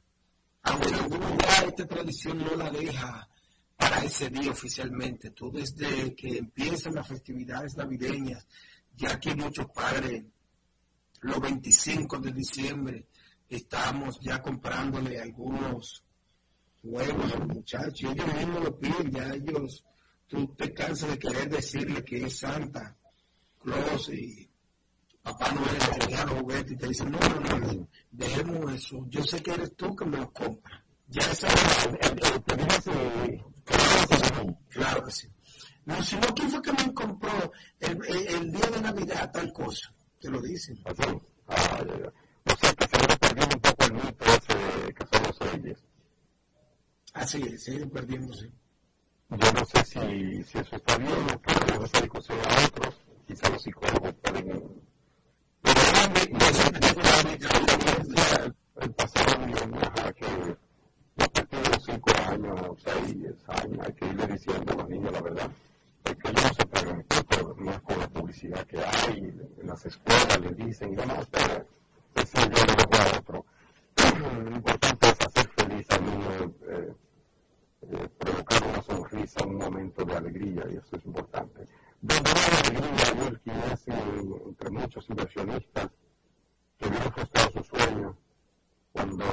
G: Aunque en algunos lugares esta tradición no la deja para ese día oficialmente. Tú desde que empiezan las festividades navideñas, ya que muchos padres, los 25 de diciembre, estamos ya comprándole algunos huevos a los muchachos. Ellos mismos lo piden, ya ellos, tú te cansas de querer decirle que es Santa Claus y papá no es te los juguetes y te dice, no, no, no, dejemos eso, yo sé que eres tú que me los compras. Ya esa Claro que sí. No, si no, ¿quién fue que me compró el, el, día de Navidad tal cosa? Te lo dicen.
A: Ah, o sea, que se perdiendo un poco el mito ese que reyes.
G: Así es, ido perdiéndose.
A: Yo no sé si, si eso está bien o que esa discusión a otros, quizá los psicólogos pueden un momento de alegría, y eso es importante. Donde hay alegría, Wilkie es entre muchos inversionistas que vieron frustrado su sueño cuando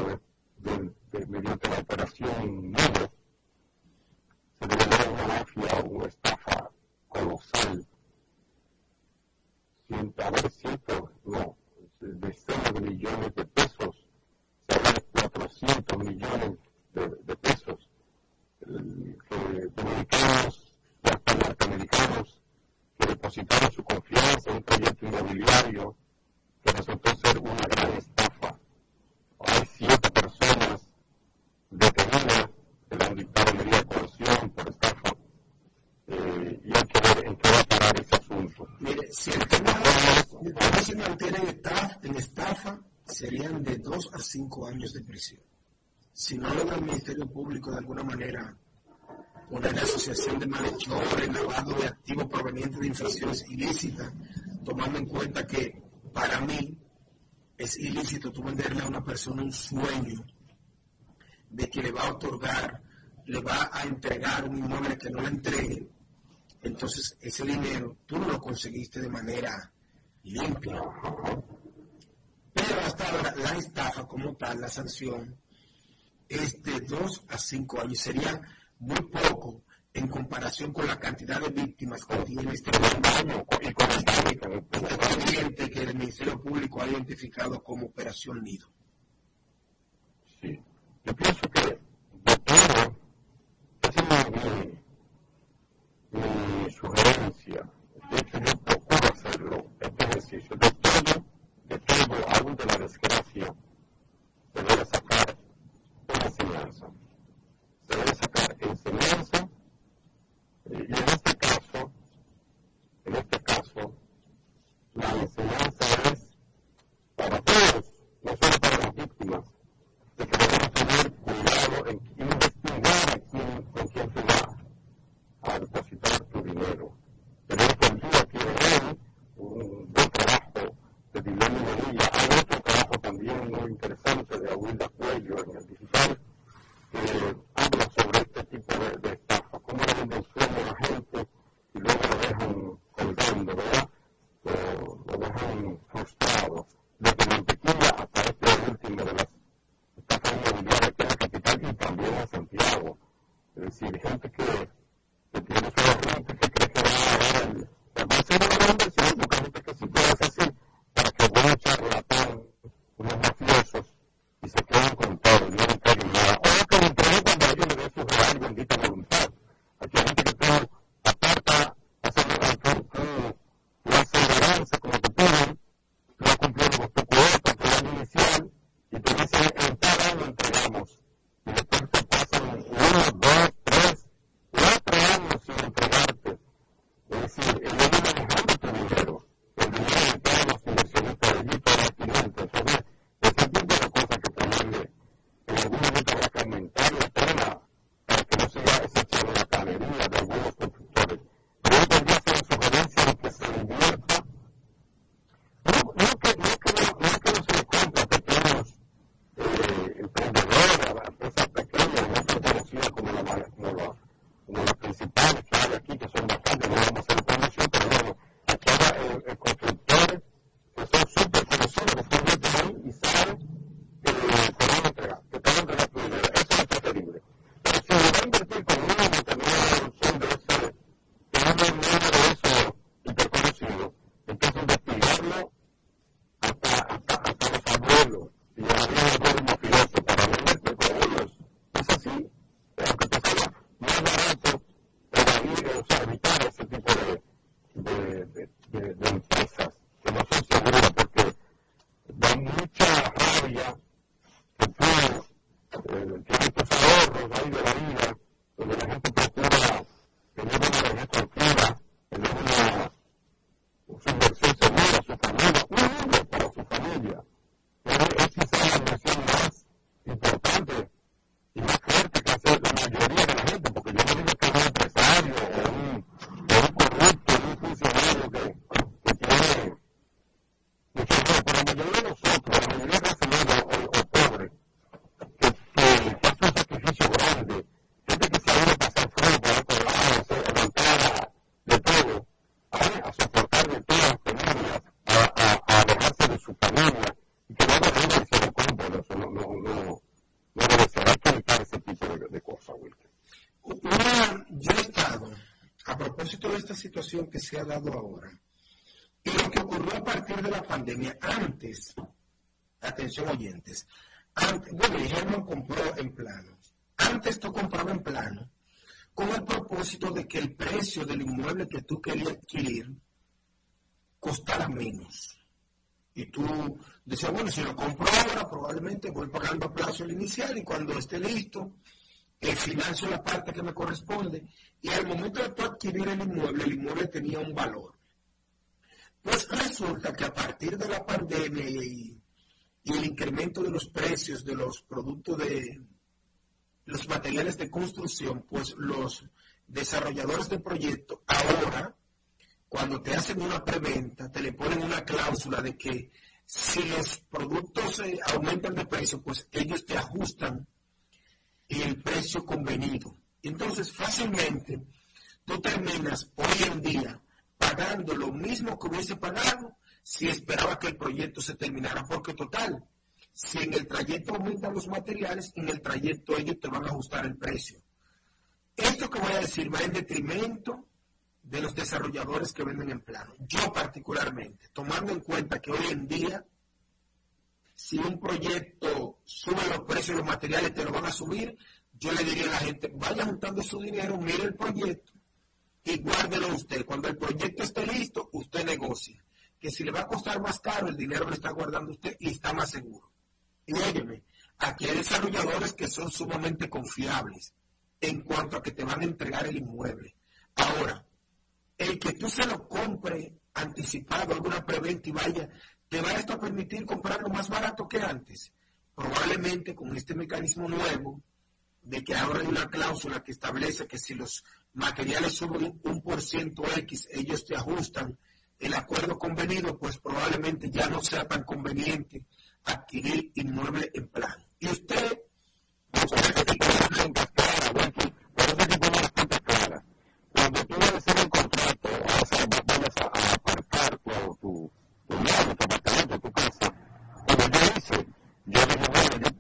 A: mediante la operación Negro se reveló una mafia o estafa colosal. Sin haber sido, no, decenas de millones de pesos, se habla de 400 millones de, pesos que dominicanos hasta norteamericanos que depositaron su confianza en un proyecto inmobiliario que resultó ser una gran estafa. Hay siete personas detenidas han dictado medida de coerción por estafa eh, y hay que ver en qué va a parar ese asunto.
G: Si el tema se mantiene en estafa, serían de dos a cinco años de prisión. Si no logra el Ministerio Público de alguna manera
A: una asociación de malhechores, lavado de activos provenientes de infracciones ilícitas, tomando en cuenta que para mí es ilícito tú venderle a una persona un sueño de que le va a otorgar, le va a entregar un inmueble que no le entregue, entonces ese dinero tú no lo conseguiste de manera limpia. Pero hasta ahora la estafa como tal, la sanción, es de 2 a 5 años. Sería muy poco en comparación con la cantidad de víctimas que tiene este año y con el cliente que el Ministerio Público ha identificado como Operación Nido.
G: Sí, yo pienso que de todo, esa es mi, mi sugerencia. De hecho, yo procuro hacerlo, este ejercicio. De todo, de todo, aún de la desgracia, se debe sacar una enseñanza. Se debe sacar enseñanza y en este caso, en este caso, la enseñanza que se ha
A: dado ahora, y lo que ocurrió a partir de la pandemia, antes, atención oyentes, antes, bueno, Germán compró en planos. Antes tú comprabas en plano con el propósito de que el precio del inmueble que tú querías adquirir costara menos. Y tú decías, bueno, si lo compro ahora, probablemente voy pagando a plazo el inicial y cuando esté listo, eh, financio la parte que me corresponde. Y al momento de adquirir el inmueble, el inmueble tenía un valor. Pues resulta que a partir de la pandemia y, y el incremento de los precios de los productos de, los materiales de construcción, pues los desarrolladores de proyecto ahora, cuando te hacen una preventa, te le ponen una cláusula de que si los productos eh, aumentan de precio, pues ellos te ajustan el precio convenido. Entonces, fácilmente, tú terminas hoy en día pagando lo mismo que hubiese pagado si esperaba que el proyecto se terminara, porque total, si en el trayecto aumentan los materiales, en el trayecto ellos te van a ajustar el precio. Esto que voy a decir va en detrimento de los desarrolladores que venden en plano. Yo particularmente, tomando en cuenta que hoy en día, si un proyecto sube los precios de los materiales, te lo van a subir, yo le diría a la gente, vaya juntando su dinero, mire el proyecto y guárdelo usted. Cuando el proyecto esté listo, usted negocia. Que si le va a costar más caro, el dinero lo está guardando usted y está más seguro. Y óyeme, aquí hay desarrolladores que son sumamente confiables en cuanto a que te van a entregar el inmueble. Ahora, el que tú se lo compre anticipado, alguna preventa y vaya, te va esto a permitir comprarlo más barato que antes. Probablemente con este mecanismo nuevo, de que ahora hay una cláusula que establece que si los materiales suben un por ciento X, ellos te ajustan el acuerdo convenido, pues probablemente ya no sea tan conveniente adquirir inmueble en plan. Y usted, usted
G: cuando tú vas a hacer un contrato, vas a, vas a apartar tu, tu, tu tu apartamento, tu casa, cuando yo hice, yo dije, bueno, yo,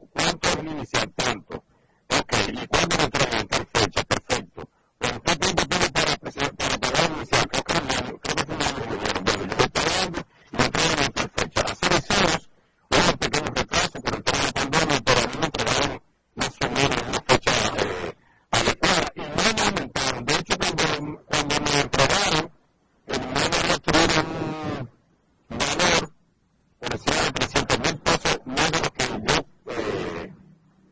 G: ¿cuánto voy a iniciar? Tanto. Ok, ¿y cuándo me traen tal fecha? Perfecto. Pero ¿qué tiempo tengo para, para pagar inicial? Creo que es un año, creo que es un año de gobierno. Bueno, yo estoy pagando y me traen en tal fecha. Así hicimos unos pequeños retrasos por el tema de pandemia, pero a mí me entregaron más o menos una fecha eh, adecuada y no me aumentaron. De hecho, cuando, cuando me entregaron, el inmueble no tuvieron un valor por encima de 300 mil pesos más de lo que yo eh,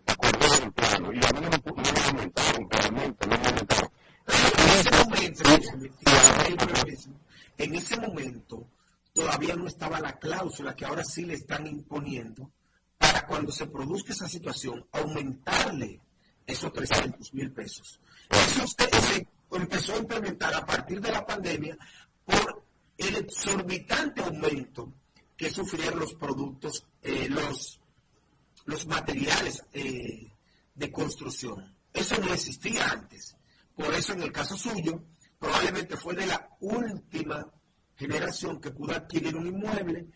G: acordé en el plano. Y a mí no me, no me aumentaron, realmente, no me aumentaron.
A: En ese momento, en ese momento todavía no estaba la cláusula que ahora sí le están imponiendo para cuando se produzca esa situación aumentarle esos 300 mil pesos. Eso se empezó a implementar a partir de la pandemia por el exorbitante aumento que sufrieron los productos, eh, los, los materiales eh, de construcción. Eso no existía antes. Por eso en el caso suyo, probablemente fue de la última generación que pudo adquirir un inmueble,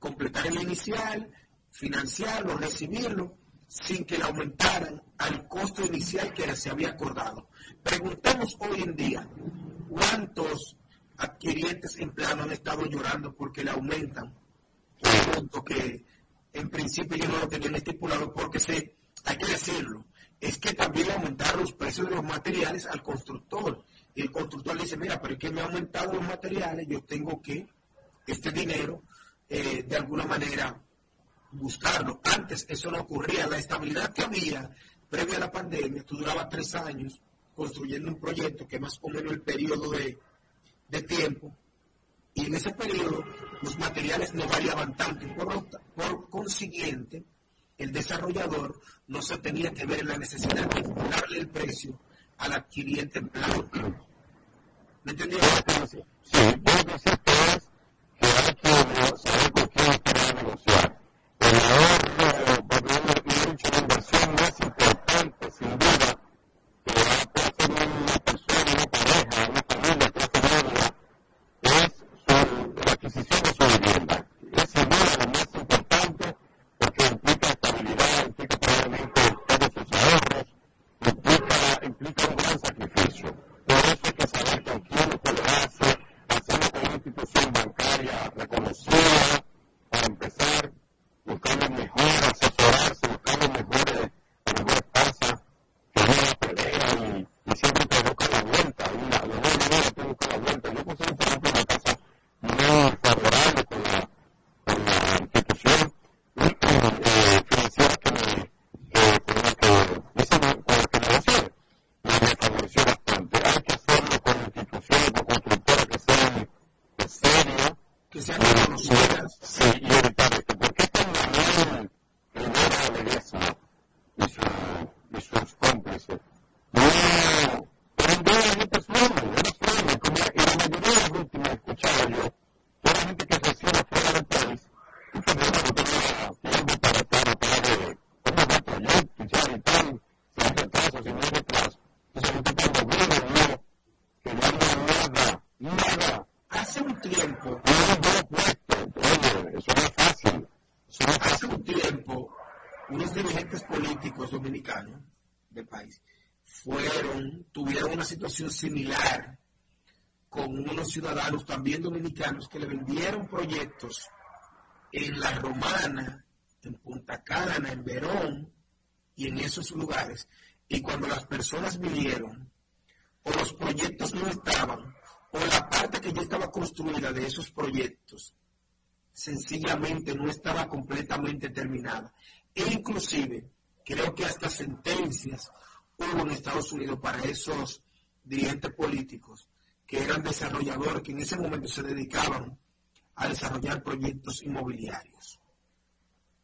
A: completar el inicial, financiarlo, recibirlo, sin que le aumentaran al costo inicial que se había acordado. Preguntemos hoy en día, ¿cuántos adquirientes en plano han estado llorando porque le aumentan un punto que en principio yo no lo tenían estipulado porque se, hay que decirlo, es que también aumentaron los precios de los materiales al constructor. Y el constructor le dice, mira, pero es que me han aumentado los materiales, yo tengo que este dinero eh, de alguna manera buscarlo. Antes eso no ocurría. La estabilidad que había previa a la pandemia, tú durabas tres años construyendo un proyecto que más o menos el periodo de, de tiempo, y en ese periodo los materiales no variaban tanto. Por, consiguiente, el desarrollador no se tenía que ver la necesidad de darle el precio al adquiriente en plano. ¿Me?
G: Sí, que que hay que saber con quién quiere negociar. El ahorro, porque mucho de inversión más importante, sin duda, que va a hacer una persona, una pareja, una familia, una familia, es su, la adquisición de su vivienda. Es sin duda lo más importante porque implica estabilidad, implica probablemente todos sus ahorros, implica, implica un gran sacrificio. Por eso hay que saber con quién usted lo hace, hacerlo con una institución bancaria reconocida, para empezar, buscar lo mejor, asesorarse, buscar lo mejor, las mejores tasas, que no la pelea y, y siempre te busca la vuelta, una, la mejor manera te busca la vuelta. Yo conseguí, por ejemplo, una casa muy favorable con la, con la institución eh, financiera que me, eh, con la que hice, con la que negocié me, me favoreció bastante. Hay que hacerlo con instituciones, con constructoras que sean que serias,
A: que sean reconocidas.
G: Sí, y evitar esto, porque esta es Manuel Rivera Ledesma y, su, y sus Nada.
A: Hace un tiempo.
G: Oye, eso no es fácil.
A: Hace un tiempo, unos dirigentes políticos dominicanos del país fueron, tuvieron una situación similar con unos ciudadanos también dominicanos que le vendieron proyectos en La Romana, en Punta Cana, en Verón y en esos lugares. Y cuando las personas vinieron, o los proyectos no estaban, o la parte que ya estaba construida de esos proyectos sencillamente no estaba completamente terminada. E inclusive, creo que hasta sentencias hubo en Estados Unidos para esos dirigentes políticos que eran desarrolladores que en ese momento se dedicaban a desarrollar proyectos inmobiliarios.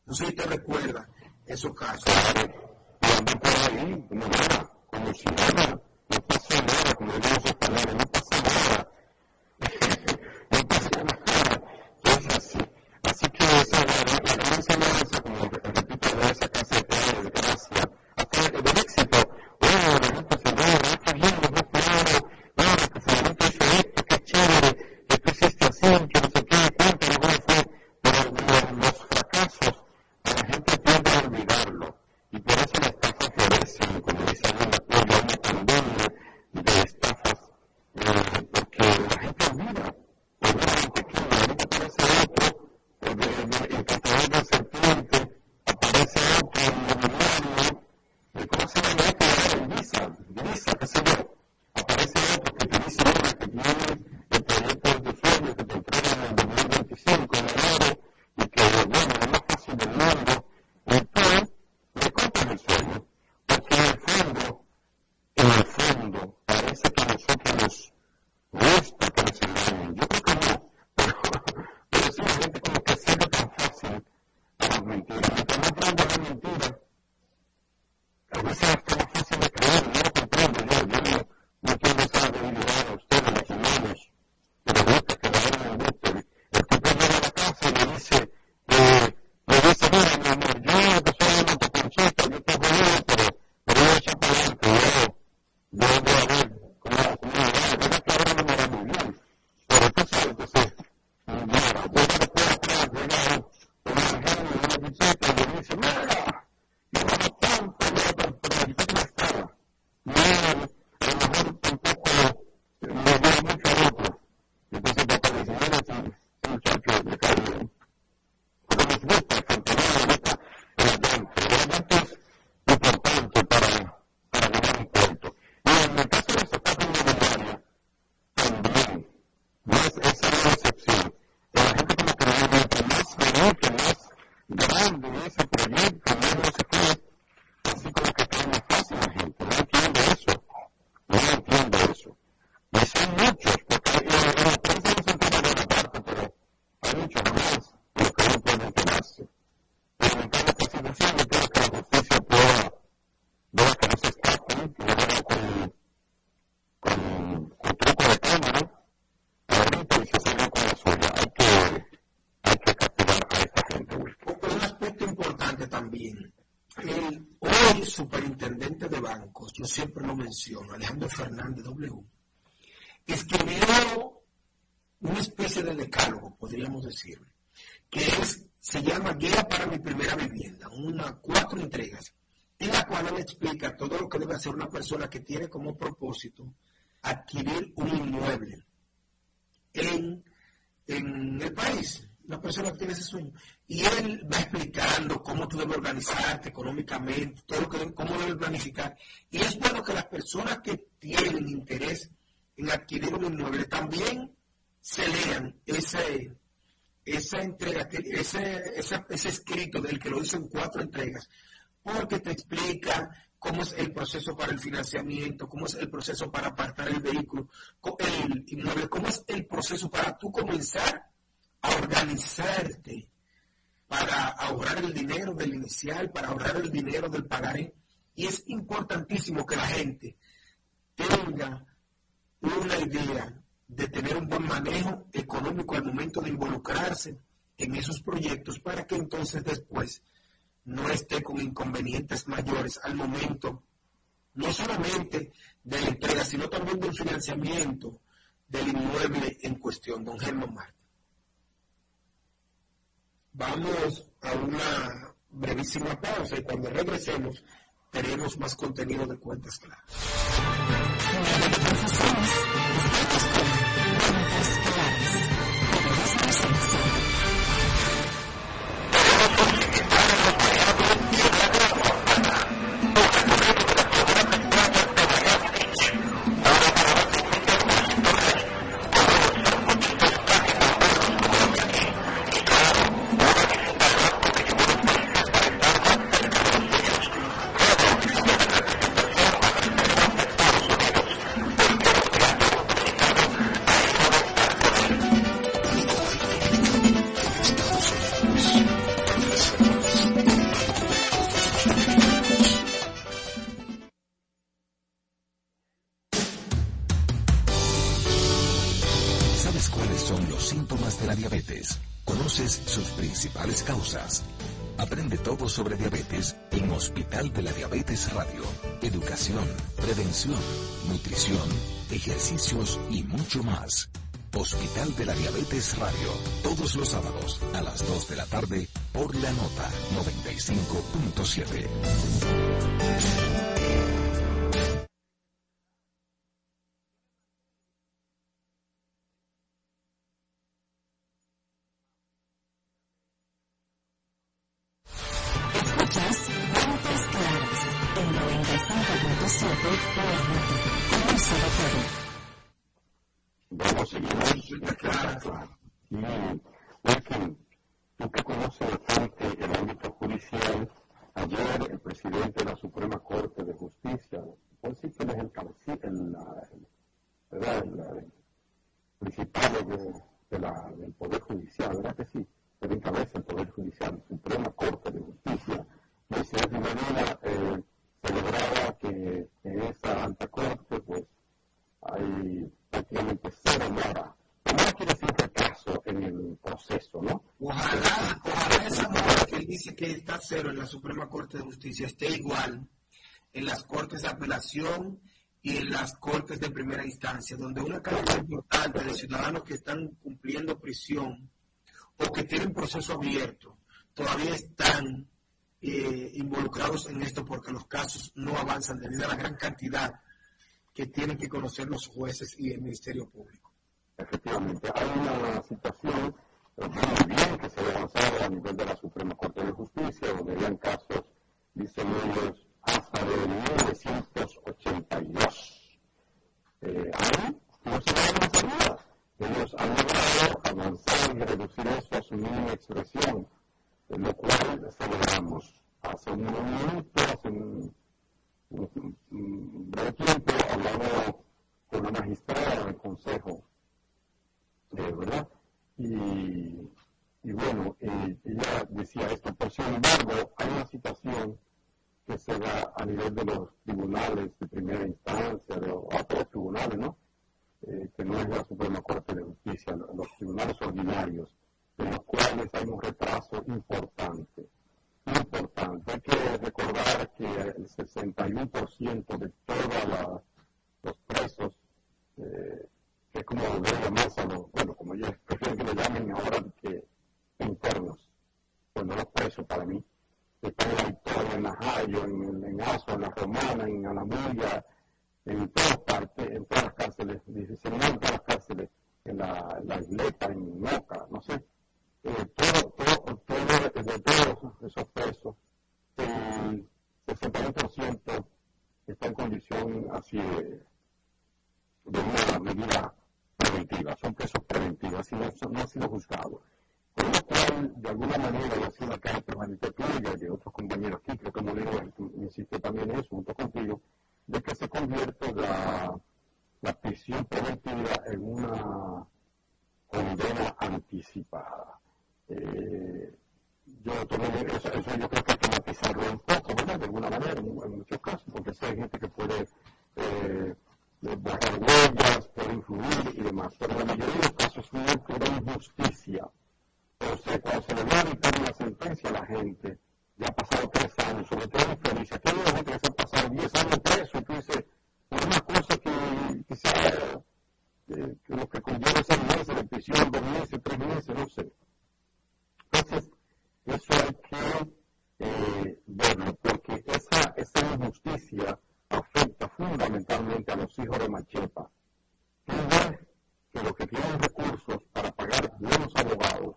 A: No sé si te recuerda esos casos.
G: Ahí, como nada, como si nada, no pasó nada, como decimos los españoles, no pasó nada. no pasó nada. Es así. Así que esa, la, la
A: Alejandro Fernández W, escribió una especie de decálogo, podríamos decir, que es, se llama Guía para mi primera vivienda, una cuatro entregas, en la cual él explica todo lo que debe hacer una persona que tiene como propósito adquirir un inmueble en, en el país, una persona tiene ese sueño. Y él va explicando cómo tú debes organizarte económicamente, todo lo que, cómo debes planificar. Y es bueno que las personas que tienen interés en adquirir un inmueble también se lean ese, esa entrega, ese, ese, ese escrito del que lo hizo en cuatro entregas, porque te explica cómo es el proceso para el financiamiento, cómo es el proceso para apartar el vehículo, el inmueble, cómo es el proceso para tú comenzar organizarte, para ahorrar el dinero del inicial, para ahorrar el dinero del pagaré. Y es importantísimo que la gente tenga una idea de tener un buen manejo económico al momento de involucrarse en esos proyectos para que entonces después no esté con inconvenientes mayores al momento, no solamente de la entrega, sino también del financiamiento, del inmueble en cuestión, don Germán. Vamos a una brevísima pausa y cuando regresemos tenemos más contenido de cuentas claras. Suprema Corte de Justicia esté igual en las Cortes de Apelación y en las Cortes de Primera Instancia, donde una cantidad importante de ciudadanos que están cumpliendo prisión o que tienen proceso abierto todavía están eh, involucrados en esto porque los casos no avanzan debido a la gran cantidad que tienen que conocer los jueces y el Ministerio Público.
G: Efectivamente, hay una situación bien que se ha avanzado a nivel de la Suprema Corte de Justicia, donde habían casos, dicen ellos, hasta de 1982. Eh, ahí no se va a nada. Ellos han logrado avanzar y reducir eso a su mínima expresión, lo cual celebramos. Hace un momento, hace un, breve tiempo, hablamos con una magistrada del Consejo, eh, ¿verdad? Y, bueno, eh, ella decía esto, pero sin embargo hay una situación que se da a nivel de los tribunales de primera instancia, de otros tribunales, ¿no? Eh, que no es la Suprema Corte de Justicia, los tribunales ordinarios, en los cuales hay un retraso importante. Importante. Hay que recordar que el 61% de todos los presos eh, es como volver a más a los, bueno, como ellos prefieren que lo llamen ahora que internos, pues no los presos para mí, están en la Victoria, en Najayo, en, en Aso, en la Romana, en Anamuya, en todas partes, en todas las cárceles, se en todas las cárceles, en la, isleta, en Moca, no sé, eh, todo, todo, todo, de todos esos presos, el 61% está en condición así de, de una medida preventivas, son presos preventivas y no, no han sido juzgados. Con lo cual, de alguna manera, y así la caja permanente tuya y de otros compañeros aquí, creo que Molino insistió también en eso, junto contigo, de que se convierte la, la prisión preventiva en una condena anticipada. Eh, yo, eso, eso, yo creo que hay que matizarlo un poco, ¿verdad? De alguna manera, en, muchos casos, porque hay gente que puede eh, los bajar huellas, por influir y demás. Pero la mayoría de los casos no ocurren justicia. Entonces, cuando se le va a dictar una sentencia a la gente, ya ha pasado tres años, sobre todo en Felicia, que hay una gente que se ha pasado diez años preso y tú dices, por una cosa que quizá eh, lo que conlleva seis meses de prisión, dos meses, tres meses, no sé. Entonces, eso hay que eh, verlo, porque esa, esa injusticia afecta fundamentalmente a los hijos de Machepa. Cada que los que tienen recursos para pagar buenos abogados,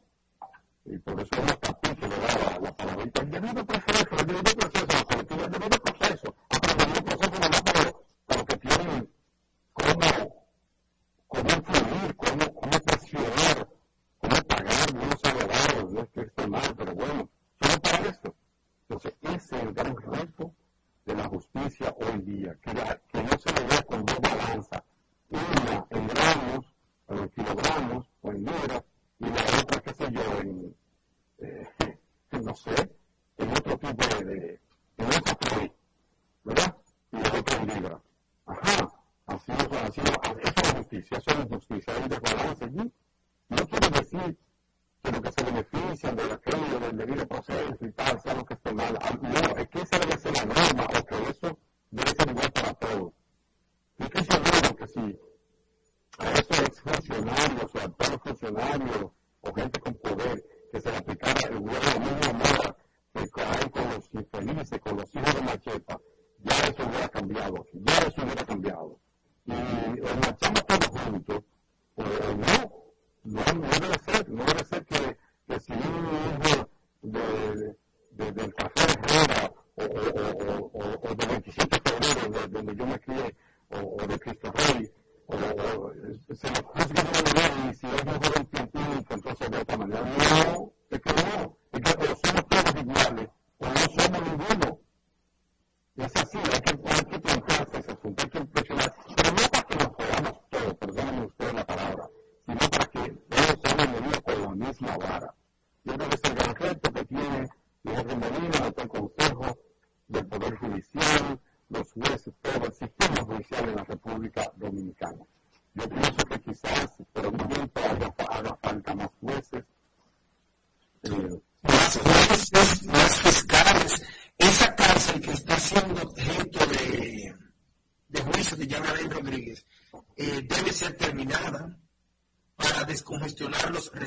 G: y por eso es la que le da la, la palabrita, debido proceso, debido proceso, la colectiva, debido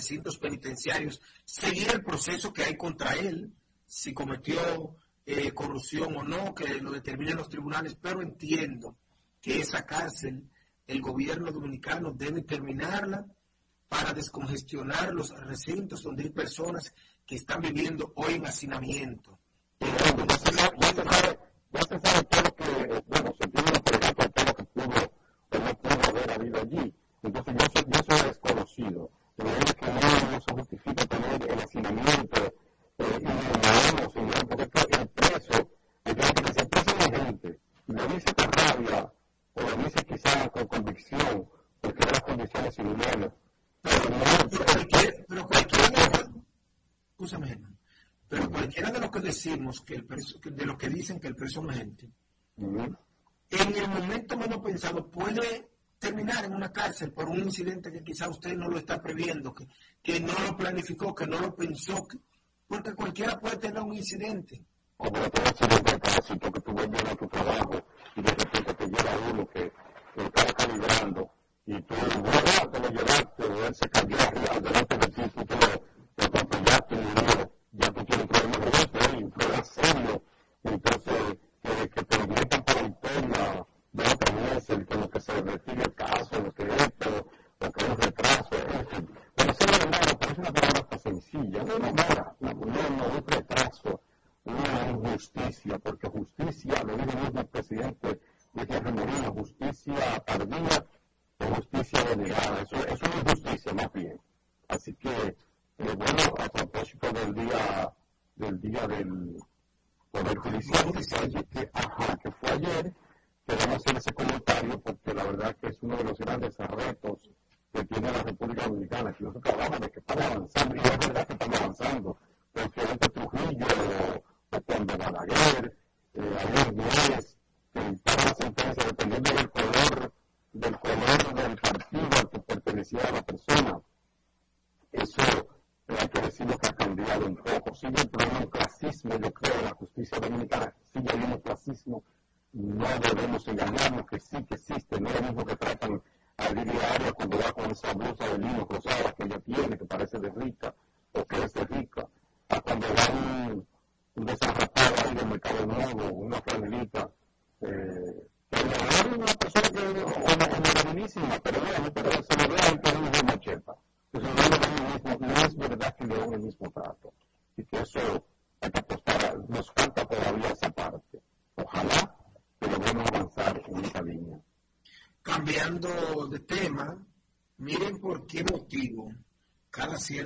A: recintos penitenciarios, seguir el proceso que hay contra él, si cometió eh, corrupción o no, que lo determinen los tribunales, pero entiendo que esa cárcel el gobierno dominicano debe terminarla para descongestionar los recintos donde hay personas que están viviendo hoy en hacinamiento.
G: Entonces yo soy, yo desconocido. Creemos que no, no se justifica tener el hacinamiento eh, y debemos, señor, porque el preso, el que se preso la gente, lo dice con rabia, o lo dice quizás con convicción, porque las condiciones inhumanas.
A: Pero, no, cualquier, pero cualquiera, escúchame, Germán, pero cualquiera de los que decimos que el preso, de los que dicen que el preso es una gente, uh -huh. en el momento menos pensado puede terminar en una cárcel por un incidente que quizá usted no lo está previendo, que, que no lo planificó, que no lo pensó, que, porque cualquiera puede tener un incidente.
G: O puede tener de tránsito que tú y de calibrando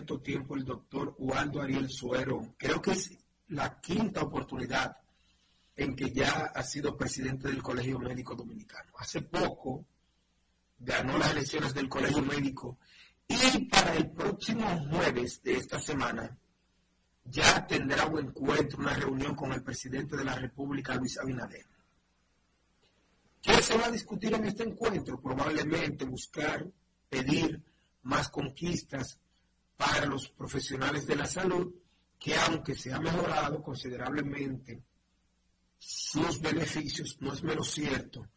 A: cierto tiempo el doctor Waldo Ariel Suero, creo que es la quinta oportunidad en que ya ha sido presidente del Colegio Médico Dominicano. Hace poco ganó las elecciones del Colegio Médico y para el próximo jueves de esta semana ya tendrá un encuentro, una reunión con el presidente de la República, Luis Abinader. ¿Qué se va a discutir en este encuentro? Probablemente buscar, pedir más conquistas para los profesionales de la salud, que aunque se ha mejorado considerablemente sus beneficios, no es menos cierto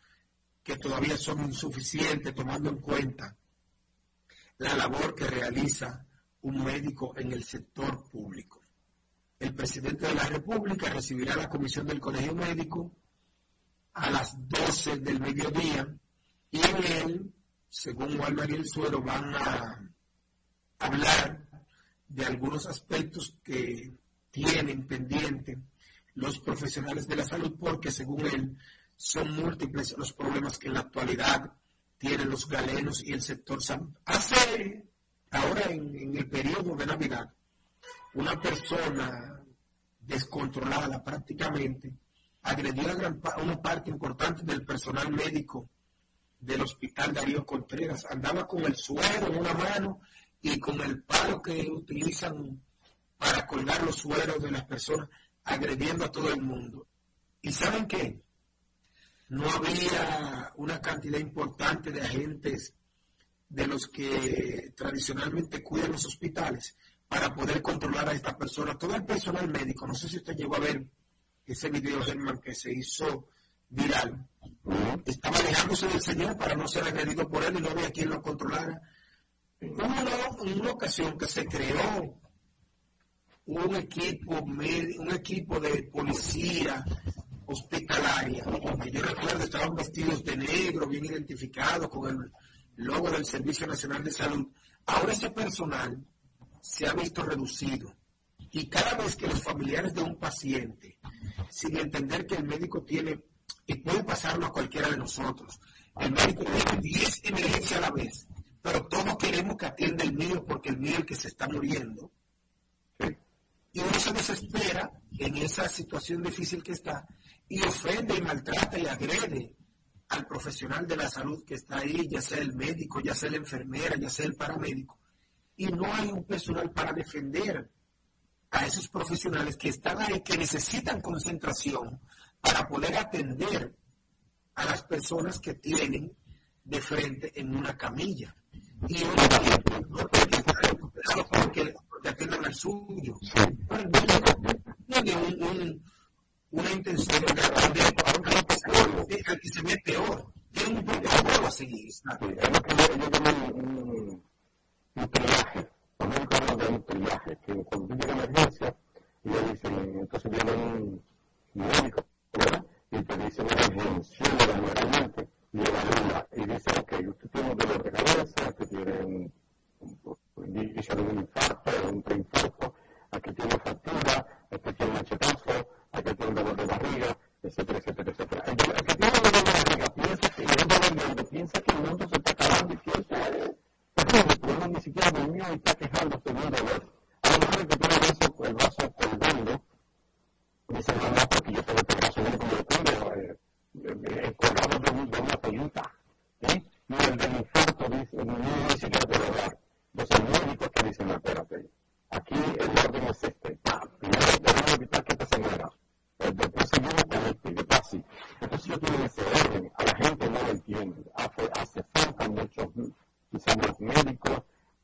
A: que todavía son insuficientes tomando en cuenta la labor que realiza un médico en el sector público. El presidente de la República recibirá la comisión del Colegio Médico a las 12 del mediodía y en él, según Juan el Suero, van a hablar de algunos aspectos que tienen pendiente los profesionales de la salud porque según él son múltiples los problemas que en la actualidad tienen los galenos y el sector salud. Hace ahora en, el periodo de Navidad una persona descontrolada prácticamente agredió a, una parte importante del personal médico del hospital Darío Contreras. Andaba con el suero en una mano y con el palo que utilizan para colgar los sueros de las personas, agrediendo a todo el mundo. ¿Y saben qué? No había una cantidad importante de agentes de los que tradicionalmente cuidan los hospitales para poder controlar a esta persona. Todo el personal médico, no sé si usted llegó a ver ese video, Germán, que se hizo viral, estaba alejándose del Señor para no ser agredido por él y no había quien lo controlara. Hubo una ocasión que se creó un equipo, un equipo de policía hospitalaria, que yo recuerdo estaban vestidos de negro, bien identificados con el logo del Servicio Nacional de Salud. Ahora ese personal se ha visto reducido y cada vez que los familiares de un paciente, sin entender que el médico tiene, y puede pasarlo a cualquiera de nosotros, el médico tiene 10 emergencias a la vez, pero todos queremos que atienda el mío porque el mío es el que se está muriendo. Y uno se desespera en esa situación difícil que está y ofende y maltrata y agrede al profesional de la salud que está ahí, ya sea el médico, ya sea la enfermera, ya sea el paramédico. Y no hay un personal para defender a esos profesionales que están ahí, que necesitan concentración para poder atender a las personas que tienen de frente en una camilla. Y uno porque, porque atiendan al suyo. Tiene un, un, una intención de atender a que se ve peor. Tiene un protocolo a seguir.
G: Un triaje cuando un carro de un triaje, que cuando llega emergencia, y le dicen, entonces viene un médico, ¿verdad? Y te dice una emergencia realmente, y evalúa, y dice, ok, usted tiene un dolor de cabeza, usted tiene un, inicio de un infarto, un preinfarto, aquí tiene factura, aquí tiene un machetazo, aquí tiene un dolor de barriga, etcétera, etcétera, etcétera. El, que tiene un dolor de barriga piensa que, el piensa que el mundo se está acabando y piensa, el problema ni siquiera durmió y está quejándose de un dolor. A lo mejor el que tiene el el brazo colgando, dice, no, porque yo tengo este brazo como eh, eh, colgado de, de una pelita. ¿eh? Y el del infarto dice, no, ni siquiera lo da. Entonces el médico que dice, no, espérate, aquí el orden es este, primero debemos evitar que te se muera. Después seguimos con este, después así. Entonces yo tengo ese orden, a la gente no lo entiende, hace, hace falta mucho quizás los médicos,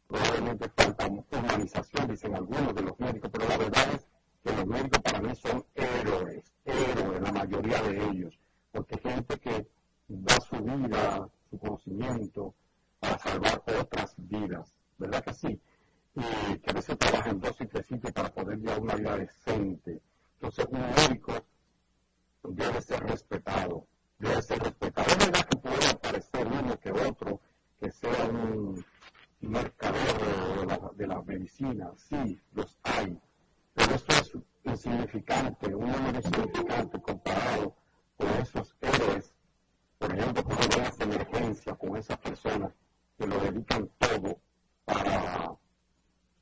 G: probablemente falta humanización, dicen algunos de los médicos, pero la verdad es que los médicos para mí son héroes, héroes, la mayoría de ellos, porque gente que da su vida, su conocimiento, vidas, ¿verdad que sí? Y que a veces trabajan dos y tres sitios para poder llevar una vida decente. Entonces, un médico debe ser respetado, debe ser respetado. Es verdad que puede aparecer uno que otro que sea un mercader de la, de la medicina, sí, los hay, pero eso es insignificante, un número insignificante comparado con esos héroes, por ejemplo, con las emergencias, con esas personas que lo dedican todo para,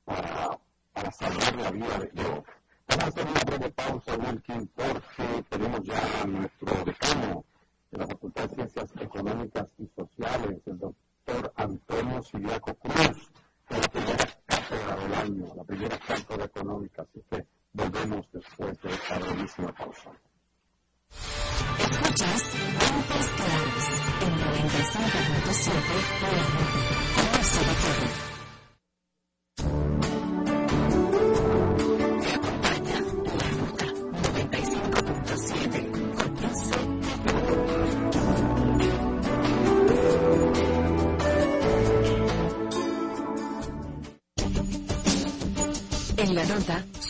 G: para, salvar la vida de Dios. Vamos a hacer una breve pausa, Wilkin, porque tenemos ya a nuestro decano de la Facultad de Ciencias Económicas y Sociales, el doctor Antonio Siliaco Cruz, es la primera cátedra del año, la primera cátedra económica. Así que volvemos después de esta brevísima pausa.
C: Escuchas Antes Claros en 95.7 PM. Conoce de todo. En